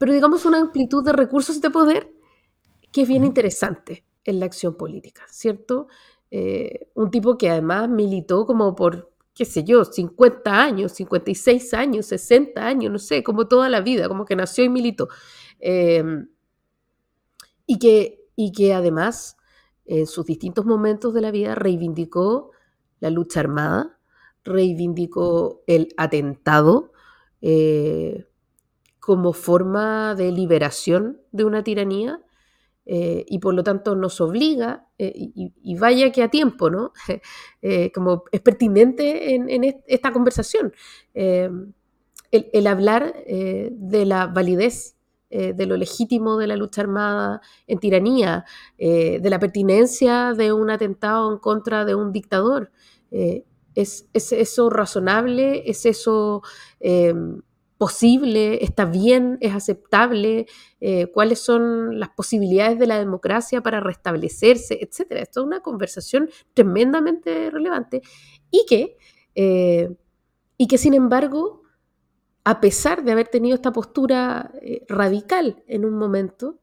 pero digamos una amplitud de recursos de poder que es bien interesante en la acción política, ¿cierto? Eh, un tipo que además militó como por qué sé yo, 50 años, 56 años, 60 años, no sé, como toda la vida, como que nació y militó. Em, y, que, y que además en sus distintos momentos de la vida reivindicó la lucha armada, reivindicó el atentado eh, como forma de liberación de una tiranía eh, y por lo tanto nos obliga, eh, y, vaya que a tiempo, ¿no? como es pertinente en, esta conversación, el, hablar de la validez de lo legítimo de la lucha armada en tiranía, de la pertinencia de un atentado en contra de un dictador, ¿Es, eso razonable? ¿Es eso posible? ¿Está bien? ¿Es aceptable? Eh, ¿Cuáles son las posibilidades de la democracia para restablecerse? Etcétera. Esto es una conversación tremendamente relevante y que, eh, y que sin embargo, a pesar de haber tenido esta postura eh, radical en un momento,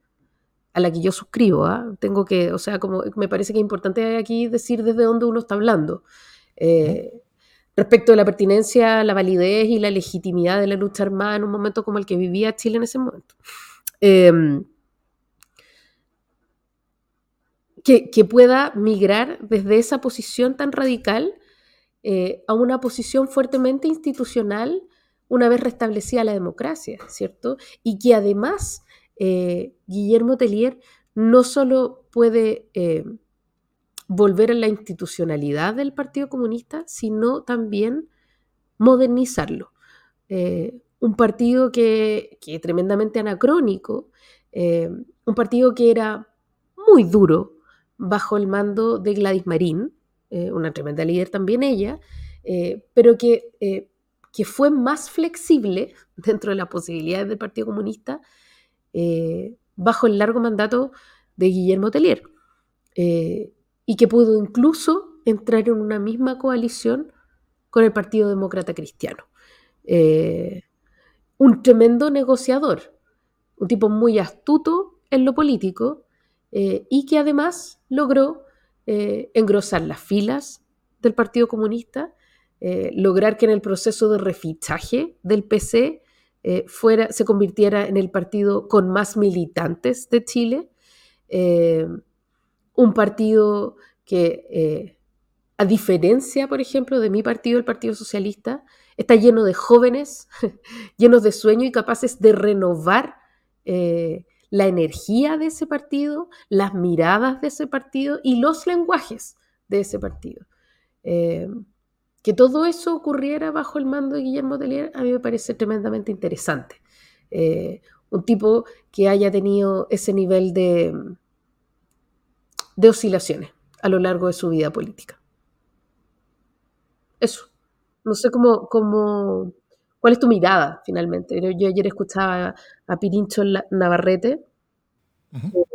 a la que yo suscribo, ¿ah? tengo que, o sea, como me parece que es importante aquí decir desde dónde uno está hablando. Respecto de la pertinencia, la validez y la legitimidad de la lucha armada en un momento como el que vivía Chile en ese momento. Em, que, pueda migrar desde esa posición tan radical eh, a una posición fuertemente institucional una vez restablecida la democracia, ¿cierto? Y que además eh, Guillermo Tellier no solo puede volver a la institucionalidad del Partido Comunista, sino también modernizarlo. Eh, un partido que, es tremendamente anacrónico, eh, un partido que era muy duro bajo el mando de Gladys Marín, eh, una tremenda líder también ella, pero que, que, fue más flexible dentro de las posibilidades del Partido Comunista bajo el largo mandato de Guillermo Tellier y que pudo incluso entrar en una misma coalición con el Partido Demócrata Cristiano. Eh, un tremendo negociador, un tipo muy astuto en lo político eh, y que además logró eh, engrosar las filas del Partido Comunista, lograr que en el proceso de refichaje del PC fuera, se convirtiera en el partido con más militantes de Chile un partido que, eh, a diferencia, por ejemplo, de mi partido, el Partido Socialista, está lleno de jóvenes, llenos de sueño y capaces de renovar eh, la energía de ese partido, las miradas de ese partido y los lenguajes de ese partido. Eh, que todo eso ocurriera bajo el mando de Guillermo Tellier a mí me parece tremendamente interesante. un tipo que haya tenido ese nivel de, de oscilaciones a lo largo de su vida política. Eso. No sé cómo, cómo cuál es tu mirada finalmente. Yo, ayer escuchaba a Pirincho Navarrete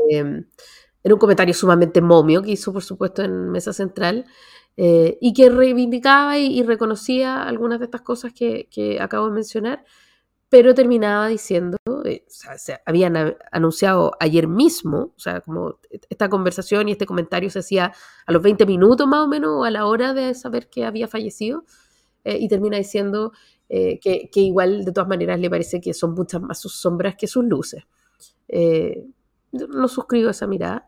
em, en un comentario sumamente momio que hizo, por supuesto, en Mesa Central, eh, y que reivindicaba y, reconocía algunas de estas cosas que, que acabo de mencionar, pero terminaba diciendo, eh, se habían anunciado ayer mismo, o sea, como esta conversación y este comentario se hacía a los 20 minutos más o menos, o a la hora de saber que había fallecido, eh, y termina diciendo eh, que, igual de todas maneras le parece que son muchas más sus sombras que sus luces. no suscribo esa mirada,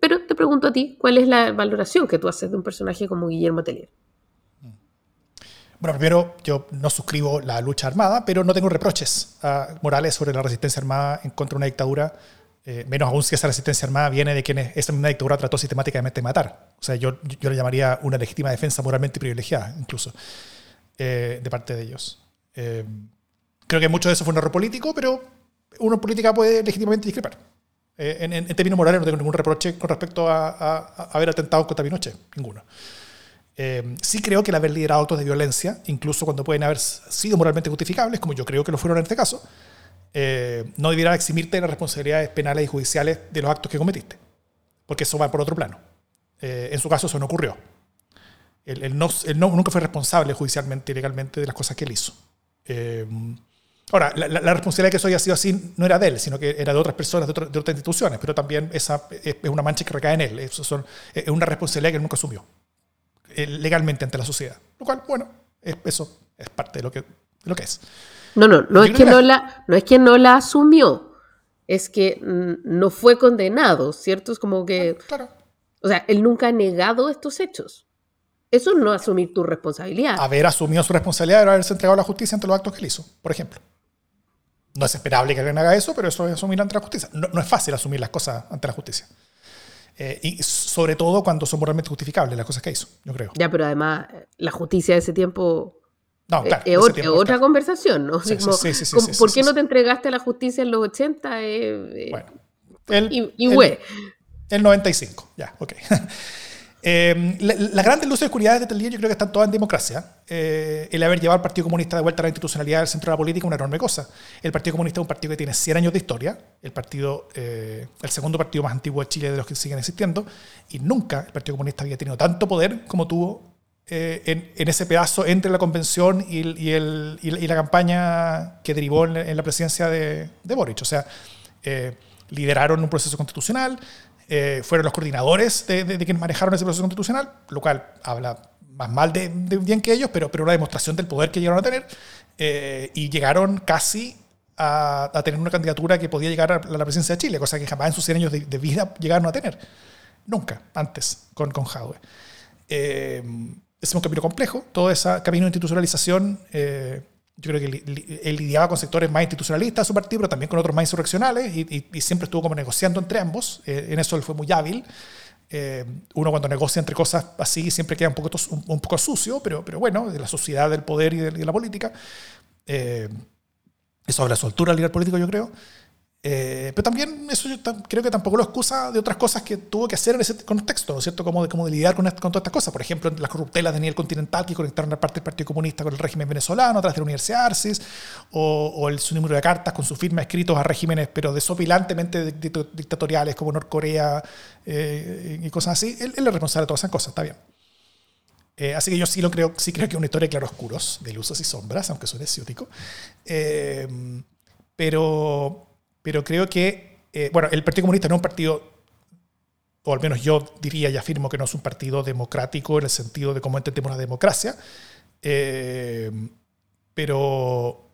pero te pregunto a ti, ¿cuál es la valoración que tú haces de un personaje como Guillermo Tellier? Bueno, primero, yo no suscribo la lucha armada, pero no tengo reproches a Morales sobre la resistencia armada en contra de una dictadura, eh, menos aún si esa resistencia armada viene de quienes esa misma dictadura trató sistemáticamente de matar. O sea, yo, yo le llamaría una legítima defensa moralmente privilegiada, incluso, eh, de parte de ellos. Eh, creo que mucho de eso fue un error político, pero uno en política puede legítimamente discrepar. En, en, términos morales no tengo ningún reproche con respecto a, a, a haber atentado contra Pinochet, ninguno. Eh, sí creo que el haber liderado actos de violencia, incluso cuando pueden haber sido moralmente justificables, como yo creo que lo fueron en este caso, eh, no debiera eximirte de las responsabilidades penales y judiciales de los actos que cometiste, porque eso va por otro plano. Eh, en su caso eso no ocurrió. Él, no, nunca fue responsable judicialmente y legalmente de las cosas que él hizo. ahora, la, responsabilidad de que eso haya sido así no era de él, sino que era de otras personas, de, de otras instituciones, pero también esa es, una mancha que recae en él. Eso son, es una responsabilidad que él nunca asumió. Eh, legalmente ante la sociedad. Lo cual, bueno, eso es parte de lo que, lo que es. No, no, no es, que no, la, no es que no la asumió, es que no fue condenado, ¿cierto? Es como que... Claro. O sea, él nunca ha negado estos hechos. Eso no asumir tu responsabilidad. Haber asumido su responsabilidad era haberse entregado a la justicia ante los actos que él hizo, por ejemplo. No es esperable que alguien haga eso, pero eso es asumir ante la justicia. No, es fácil asumir las cosas ante la justicia. Eh, y sobre todo cuando son moralmente justificables las cosas que hizo, yo creo. Ya, pero además la justicia de ese tiempo no, claro, es, otra conversación, ¿no? Sí, sí, sí, ¿Por qué no te entregaste a la justicia en los 80? Eh, eh, bueno, el, y, el, el, 95, ya, ok. Eh, las grandes luces y oscuridades de este día yo creo que están todas en democracia. Eh, el haber llevado al Partido Comunista de vuelta a la institucionalidad del centro de la política es una enorme cosa. El Partido Comunista es un partido que tiene 100 años de historia, el, partido, eh, el segundo partido más antiguo de Chile de los que siguen existiendo, y nunca el Partido Comunista había tenido tanto poder como tuvo en, ese pedazo entre la convención y, el, y, la, campaña que derivó en, la presidencia de, de Boric. O sea, lideraron un proceso constitucional, eh, fueron los coordinadores de, quienes manejaron ese proceso constitucional, lo cual habla más mal de, bien que ellos, pero, pero una demostración del poder que llegaron a tener, eh, y llegaron casi a, tener una candidatura que podía llegar a la presidencia de Chile, cosa que jamás en sus 100 años de, vida llegaron a tener. Nunca, antes, con, con Jadwe. Eh, es un camino complejo, todo ese camino de institucionalización yo creo que él lidiaba con sectores más institucionalistas de su partido, pero también con otros más insurreccionales y, siempre estuvo como negociando entre ambos. Eh, en eso él fue muy hábil. Eh, uno cuando negocia entre cosas así siempre queda un poco, un, poco sucio, pero, pero bueno, de la sociedad, del poder y de, la política. Eh, eso habla de su altura al líder político, yo creo. Eh, pero también eso yo creo que tampoco lo excusa de otras cosas que tuvo que hacer en ese contexto, ¿no es cierto? Como de, cómo de lidiar con, con, todas estas cosas. Por ejemplo, las corruptelas de nivel continental que conectaron la parte del Partido Comunista con el régimen venezolano a través de la Universidad Arcis, o, el, su número de cartas con su firma escritos a regímenes, pero desopilantemente dictatoriales como Norcorea eh, y cosas así. Él, él, es responsable de todas esas cosas, está bien. Eh, así que yo sí lo creo, sí creo que es una historia de claroscuros, de luces y sombras, aunque suene ciútico. pero pero creo que, eh, bueno, el Partido Comunista no es un partido, o al menos yo diría y afirmo que no es un partido democrático en el sentido de cómo entendemos la democracia, eh, pero,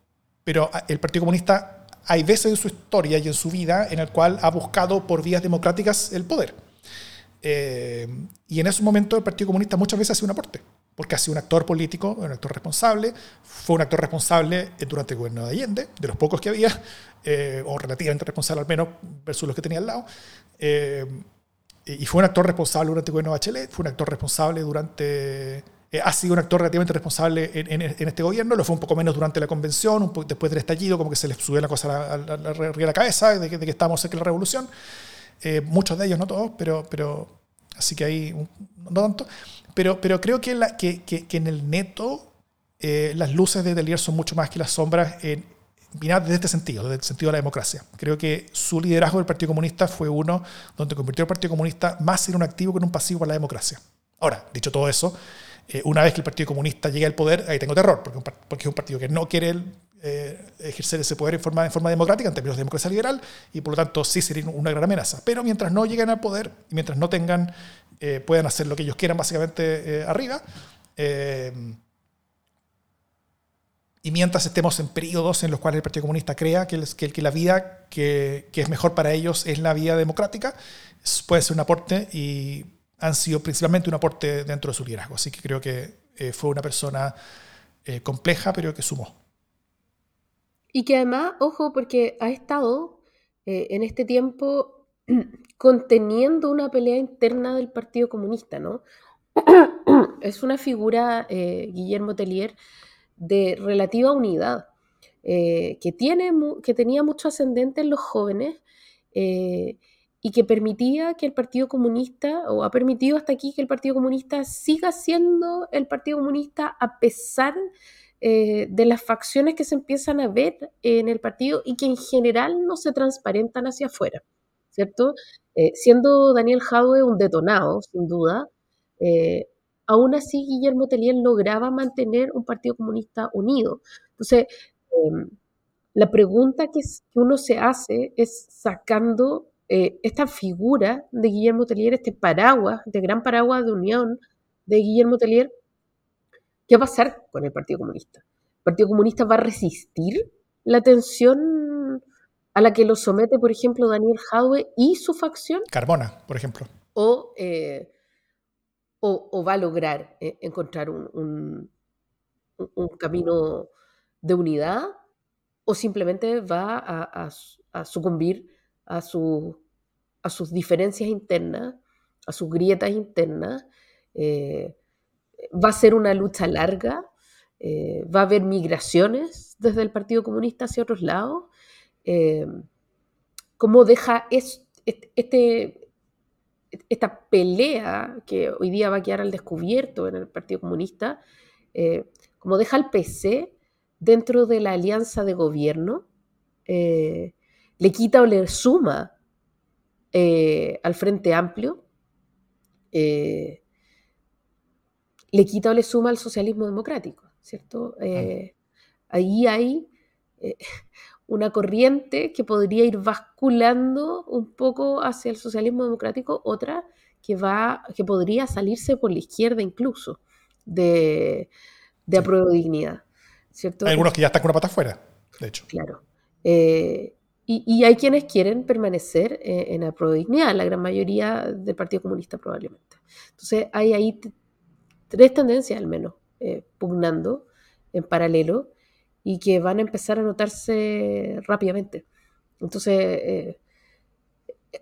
pero el Partido Comunista hay veces en su historia y en su vida en el cual ha buscado por vías democráticas el poder. Eh, y en esos momentos el Partido Comunista muchas veces ha sido un aporte porque ha sido un actor político, un actor responsable, fue un actor responsable durante el gobierno de Allende, de los pocos que había, eh, o relativamente responsable al menos, versus los que tenía al lado. Eh, y fue un actor responsable durante el gobierno de Bachelet, fue un actor responsable durante... Eh, ha sido un actor relativamente responsable en, este gobierno, lo fue un poco menos durante la convención, un después del estallido, como que se le subió la cosa a la, la, cabeza de que, de que estábamos cerca de la revolución. muchos de ellos, no todos, pero, pero así que ahí no tanto. Pero, pero creo que, la, que, que, en el neto eh, las luces de Delier son mucho más que las sombras en, desde este sentido, desde el sentido de la democracia. Creo que su liderazgo del Partido Comunista fue uno donde convirtió al Partido Comunista más en un activo que en un pasivo para la democracia. Ahora, dicho todo eso, eh, una vez que el Partido Comunista llegue al poder, ahí tengo terror, porque, porque es un partido que no quiere eh, ejercer ese poder en forma, democrática, en términos de democracia liberal, y por lo tanto sí sería una gran amenaza. Pero mientras no lleguen al poder, mientras no tengan eh, puedan hacer lo que ellos quieran básicamente eh, arriba. Eh, y mientras estemos en periodos en los cuales el Partido Comunista crea que, que, que la vida que, que, es mejor para ellos es la vía democrática, puede ser un aporte y han sido principalmente un aporte dentro de su liderazgo. Así que creo que fue una persona compleja, pero que sumó. Y que además, ojo, porque ha estado en este tiempo conteniendo una pelea interna del Partido Comunista, ¿no? es una figura, eh, Guillermo Tellier, de relativa unidad, eh, que, tiene, que tenía mucho ascendente en los jóvenes eh, y que permitía que el Partido Comunista, o ha permitido hasta aquí que el Partido Comunista siga siendo el Partido Comunista a pesar de las facciones que se empiezan a ver en el partido y que en general no se transparentan hacia afuera. ¿cierto? Eh, siendo Daniel Jadwe un detonado, sin duda, eh, aún así Guillermo Tellier lograba mantener un Partido Comunista unido. Entonces, em, la pregunta que, uno se hace es sacando eh, esta figura de Guillermo Tellier, este paraguas, este gran paraguas de unión de Guillermo Tellier, ¿qué va a pasar con el Partido Comunista? ¿El Partido Comunista va a resistir la tensión a la que lo somete, por ejemplo, Daniel Jadwe y su facción. Carbona, por ejemplo. o, o, va a lograr encontrar un, un, camino de unidad o simplemente va a, sucumbir a, su, a sus diferencias internas, a sus grietas internas. Eh, va a ser una lucha larga, eh, va a haber migraciones desde el Partido Comunista hacia otros lados. Eh, ¿Cómo deja este, esta pelea que hoy día va a quedar al descubierto en el Partido Comunista? como deja al PC dentro de la alianza de gobierno, eh, le quita o le suma eh, al Frente Amplio, eh, le quita o le suma al socialismo democrático, ¿cierto? ahí hay una corriente que podría ir basculando un poco hacia el socialismo democrático, otra que va, que podría salirse por la izquierda incluso de, de apruebo dignidad. ¿cierto? Hay algunos que ya están con una pata afuera, de hecho. Claro. Eh, y, hay quienes quieren permanecer eh, en apruebo dignidad, la gran mayoría del Partido Comunista probablemente. Entonces hay ahí tres tendencias al menos eh, pugnando en paralelo y que van a empezar a notarse rápidamente. Entonces,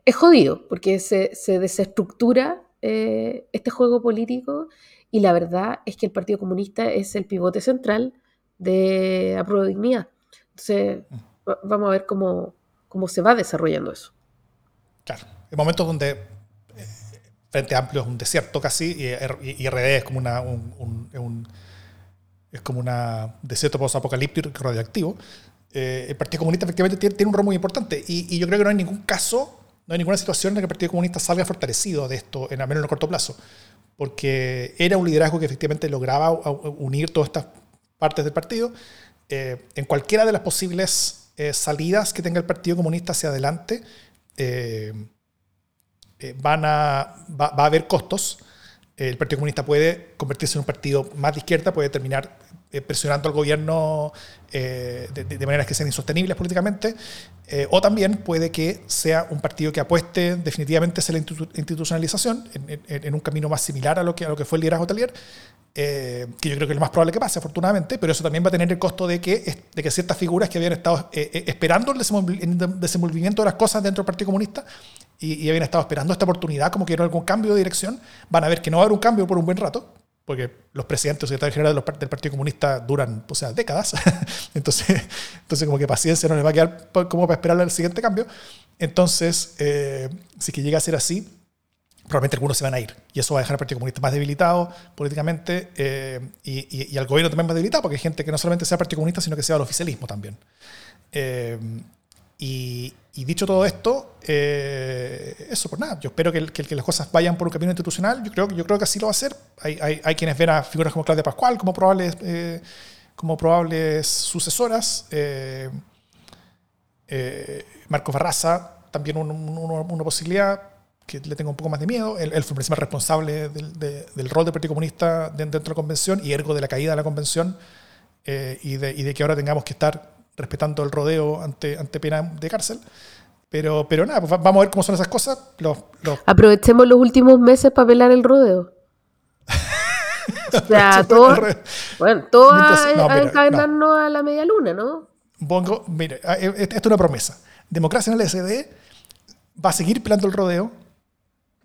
es jodido porque se, se desestructura este juego político y la verdad es que el Partido Comunista es el pivote central de apruebo dignidad. Entonces, vamos a ver cómo, cómo se va desarrollando eso. Claro, en momentos donde eh, Frente Amplio es un desierto casi y, RD es como una, un, es como una desierto post-apocalíptico radioactivo, eh, el Partido Comunista efectivamente tiene, un rol muy importante y, y, yo creo que no hay ningún caso, no hay ninguna situación en la que el Partido Comunista salga fortalecido de esto, en al menos en el corto plazo porque era un liderazgo que efectivamente lograba unir todas estas partes del partido. Eh, en cualquiera de las posibles eh, salidas que tenga el Partido Comunista hacia adelante, eh, van a, va, a haber costos. El Partido Comunista puede convertirse en un partido más de izquierda, puede terminar presionando al gobierno de, de, maneras que sean insostenibles políticamente, eh, o también puede que sea un partido que apueste definitivamente hacia la institucionalización en, un camino más similar a lo que, a lo que fue el liderazgo Talier, eh, que yo creo que es lo más probable que pase, afortunadamente, pero eso también va a tener el costo de que, de que ciertas figuras que habían estado eh, esperando el desenvolvimiento de las cosas dentro del Partido Comunista y, y, habían estado esperando esta oportunidad, como que era algún cambio de dirección, van a ver que no va a haber un cambio por un buen rato, porque los presidentes o secretarios generales del Partido Comunista duran, o sea, décadas. entonces, entonces, como que paciencia no les va a quedar como para esperar al siguiente cambio. Entonces, eh, si que llega a ser así, probablemente algunos se van a ir. Y eso va a dejar al Partido Comunista más debilitado políticamente eh, y, y, al gobierno también más debilitado, porque hay gente que no solamente sea Partido Comunista, sino que sea el oficialismo también. Eh, y, dicho todo esto, eh, eso por nada. Yo espero que, que, las cosas vayan por un camino institucional. Yo creo, yo creo que así lo va a hacer. Hay, hay, hay quienes ven a figuras como Claudia Pascual como probables, eh, como probables sucesoras. Eh, Marcos Barraza, también una posibilidad que le tengo un poco más de miedo. Él, fue el principal responsable del, del, rol del Partido Comunista dentro de la convención y ergo de la caída de la convención y, de, y de que ahora tengamos que estar respetando el rodeo ante, ante pena de cárcel. Pero, pero nada, pues vamos a ver cómo son esas cosas. Los, Aprovechemos los últimos meses para velar el rodeo. o sea, todo, bueno, todo a, encadenarnos a la media luna, ¿no? Bongo, mire, ah, eh, esto es una promesa. Democracia en el SD va a seguir pelando el rodeo.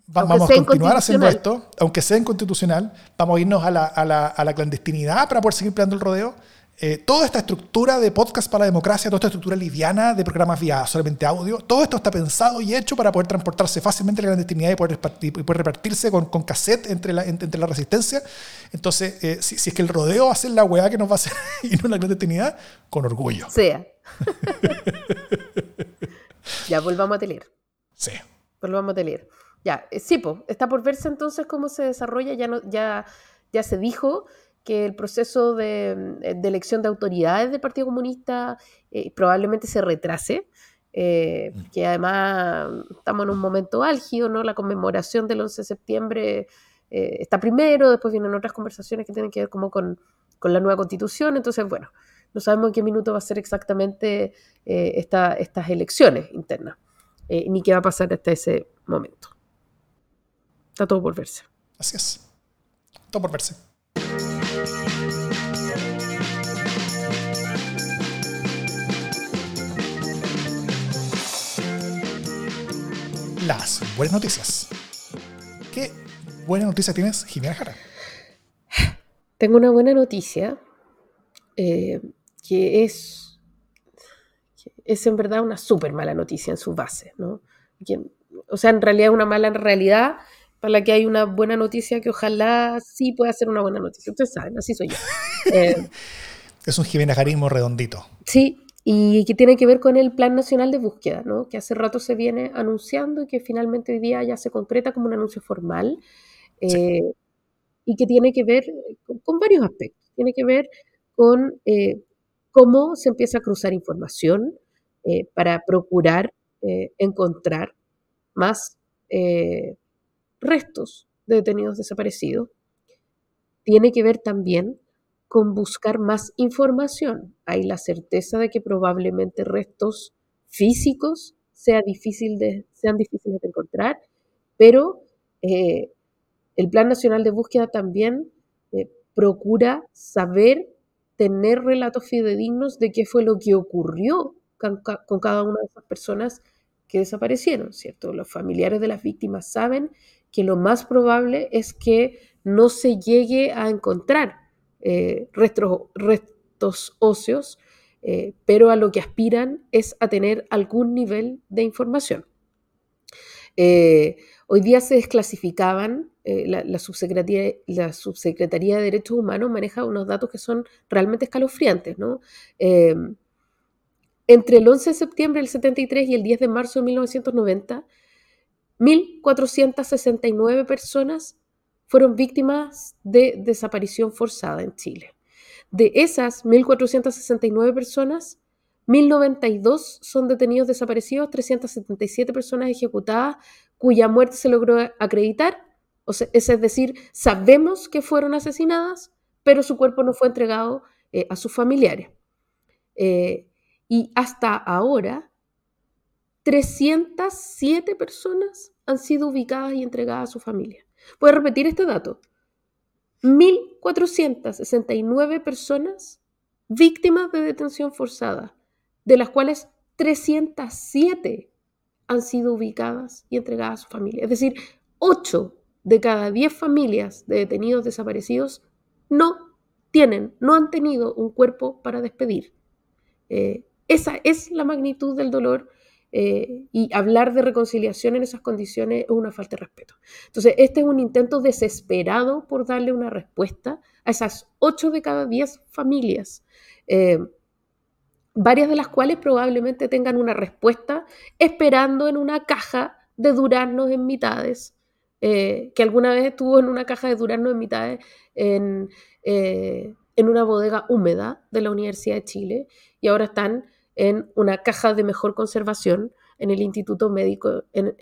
vamos a continuar haciendo esto, aunque sea inconstitucional. Vamos a irnos a la, a la, a la clandestinidad para poder seguir pelando el rodeo eh, toda esta estructura de podcast para la democracia, toda esta estructura liviana de programas vía solamente audio, todo esto está pensado y hecho para poder transportarse fácilmente a la clandestinidad y poder, repartirse con, con cassette entre la, entre, la resistencia. Entonces, eh, si, es que el rodeo va a ser la weá que nos va a hacer y no la clandestinidad, con orgullo. Sea. ya, volvamos a teler. Sí. Volvamos a teler. Ya, eh, sí, está por verse entonces cómo se desarrolla, ya, no, ya, ya se dijo que el proceso de, mm, elección de autoridades del Partido Comunista eh, probablemente se retrase, eh, mm. que además estamos en un momento álgido, ¿no? La conmemoración del 11 de septiembre eh, está primero, después vienen otras conversaciones que tienen que ver como con, con la nueva constitución, entonces, bueno, no sabemos en qué minuto va a ser exactamente estas elecciones internas, ni qué va a pasar hasta ese momento. está todo por verse. Así es. Todo por verse. Las buenas noticias. ¿Qué buena noticia tienes, Jimena Jara? Tengo una buena noticia eh, que es, que es en verdad una súper mala noticia en su base, ¿no? Que- o sea, en realidad es una mala realidad para la que hay una buena noticia que ojalá sí pueda ser una buena noticia. Ustedes saben, así soy yo. Eh, Es un Jimena Jarismo redondito. Sí, y que tiene que ver con el Plan Nacional de Búsqueda, ¿no? que hace rato se viene anunciando y que finalmente hoy día ya se concreta como un anuncio formal eh, y que tiene que ver con, con varios aspectos. Tiene que ver con eh, cómo se empieza a cruzar información eh, para procurar encontrar más restos de detenidos desaparecidos. Tiene que ver también con buscar más información. Hay la certeza de que probablemente restos físicos sea difícil de, sean difíciles de encontrar, pero eh, el Plan Nacional de Búsqueda también eh, procura saber, tener relatos fidedignos de qué fue lo que ocurrió con, con cada una de esas personas que desaparecieron, ¿cierto? Los familiares de las víctimas saben que lo más probable es que no se llegue a encontrar eh, restos, óseos, eh, pero a lo que aspiran es a tener algún nivel de información. Eh, hoy día se desclasificaban, la, subsecretaría, la Subsecretaría de Derechos Humanos maneja unos datos que son realmente escalofriantes, ¿no? Entre el 11 de septiembre del 73 y el 10 de marzo de 1990, 1.469 personas fueron víctimas de desaparición forzada en Chile. De esas 1.469 personas, 1.092 son detenidos desaparecidos, 377 personas ejecutadas cuya muerte se logró acreditar, o sea, es decir, sabemos que fueron asesinadas, pero su cuerpo no fue entregado eh, a sus familiares. Eh, y hasta ahora, 307 personas han sido ubicadas y entregadas a su familia. Voy a repetir este dato. 1.469 personas víctimas de detención forzada, de las cuales 307 han sido ubicadas y entregadas a su familia. Es decir, 8 de cada 10 familias de detenidos desaparecidos no tienen, no han tenido un cuerpo para despedir. Eh, esa es la magnitud del dolor eh, y hablar de reconciliación en esas condiciones es una falta de respeto. Entonces, este es un intento desesperado por darle una respuesta a esas 8 de cada 10 familias, eh, varias de las cuales probablemente tengan una respuesta esperando en una caja de duraznos en mitades, eh, que alguna vez estuvo en una caja de duraznos en mitades en, en una bodega húmeda de la Universidad de Chile y ahora están en una caja de mejor conservación en el Instituto Médico, en,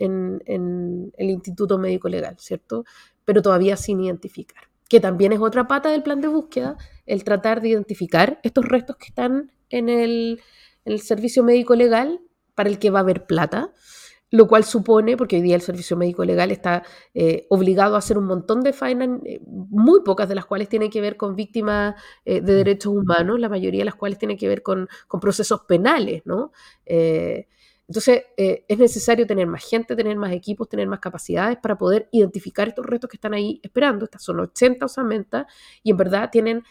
el Instituto Médico Legal, ¿cierto? Pero todavía sin identificar. Que también es otra pata del plan de búsqueda, el tratar de identificar estos restos que están en el, en el servicio médico legal para el que va a haber plata, lo cual supone, porque hoy día el servicio médico legal está eh, obligado a hacer un montón de faenas, eh, muy pocas de las cuales tienen que ver con víctimas eh, de derechos humanos, la mayoría de las cuales tienen que ver con, con procesos penales, ¿no? Eh, entonces, es necesario tener más gente, tener más equipos, tener más capacidades para poder identificar estos restos que están ahí esperando. Estas son 80 osamentas y en verdad tienen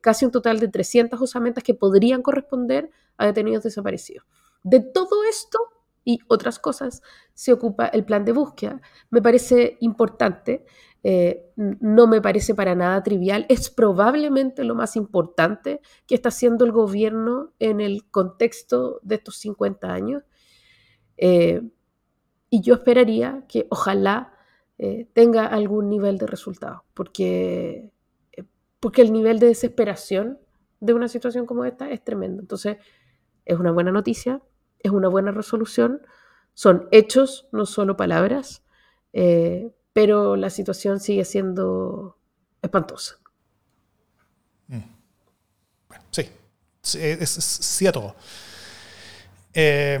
casi un total de 300 osamentas que podrían corresponder a detenidos desaparecidos. De todo esto y otras cosas se ocupa el plan de búsqueda. Me parece importante, eh, no me parece para nada trivial, es probablemente lo más importante que está haciendo el gobierno en el contexto de estos 50 años. Eh, y yo esperaría que ojalá eh, tenga algún nivel de resultado, porque, porque el nivel de desesperación de una situación como esta es tremendo. Entonces, es una buena noticia, es una buena resolución, son hechos, no solo palabras, eh, pero la situación sigue siendo espantosa. Mm. Sí, sí, es, es, sí a todo. Eh,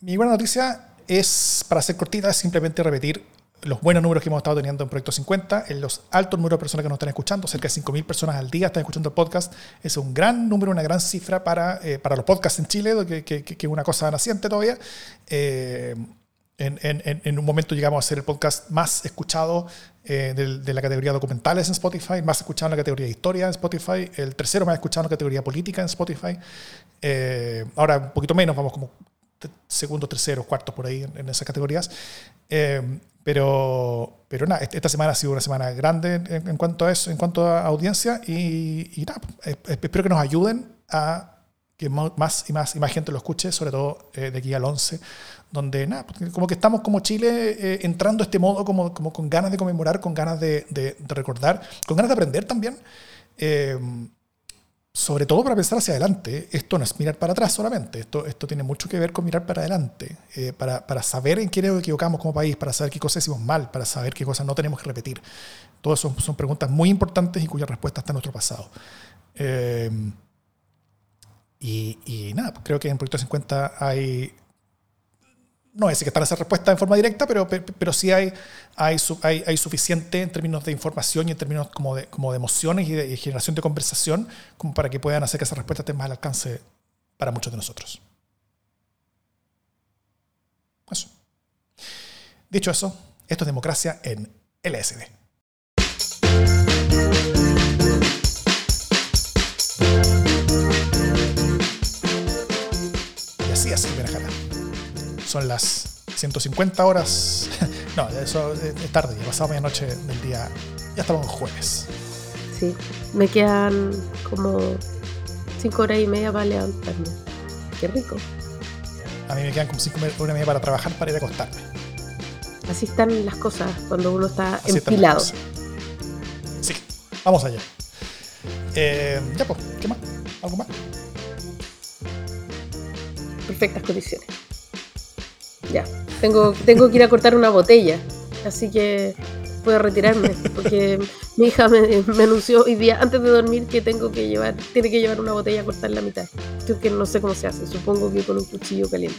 mi buena noticia es, para ser cortita, simplemente repetir los buenos números que hemos estado teniendo en Proyecto 50, en los altos números de personas que nos están escuchando, cerca de 5.000 personas al día están escuchando el podcast. Es un gran número, una gran cifra para, eh, para los podcasts en Chile, que, es una cosa naciente todavía. Eh, en, en, un momento llegamos a ser el podcast más escuchado eh, de, la categoría documentales en Spotify, más escuchado en la categoría historia en Spotify, el tercero más escuchado en la categoría política en Spotify. ahora un poquito menos, vamos como segundo, tercero, cuarto por ahí en, esas categorías. Pero, pero nada, esta semana ha sido una semana grande en, cuanto a eso, en cuanto a audiencia y, nada, espero que nos ayuden a que más y más y más gente lo escuche, sobre todo eh, de aquí al 11, donde nada, como que estamos como Chile eh, entrando a este modo como, como con ganas de conmemorar, con ganas de, de, recordar, con ganas de aprender también sobre todo para pensar hacia adelante, esto no es mirar para atrás solamente, esto, esto tiene mucho que ver con mirar para adelante, eh, para, para, saber en qué nos equivocamos como país, para saber qué cosas hicimos mal, para saber qué cosas no tenemos que repetir. Todas son, son preguntas muy importantes y cuya respuesta está en nuestro pasado. Eh, y, y, nada, creo que en Proyecto 50 hay no es que está esa respuesta en forma directa, pero, pero sí hay, hay, hay, suficiente en términos de información y en términos como de, como de emociones y de generación de conversación como para que puedan hacer que esa respuesta esté más al alcance para muchos de nosotros. Eso. Dicho eso, esto es democracia en LSD. Y así, así, Benajara son las 150 horas. no, eso es tarde, ya pasado medianoche del día. Ya estamos en jueves. Sí, me quedan como 5 horas y media para levantarme. Qué rico. A mí me quedan como 5 horas y media para trabajar para ir a acostarme. Así están las cosas cuando uno está empilado. Sí, vamos allá. Eh, ya pues, ¿qué más? ¿Algo más? Perfectas condiciones. Ya, tengo, tengo que ir a cortar una botella, así que puedo retirarme, porque mi hija me, anunció hoy día, antes de dormir, que tengo que llevar, tiene que llevar una botella a cortar la mitad. Creo que no sé cómo se hace, supongo que con un cuchillo caliente.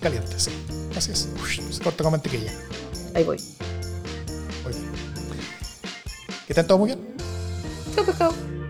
Caliente, sí. Así es. se corta con mantequilla. Ahí voy. Muy bien. ¿Qué tal todo muy bien? Chao, pescado.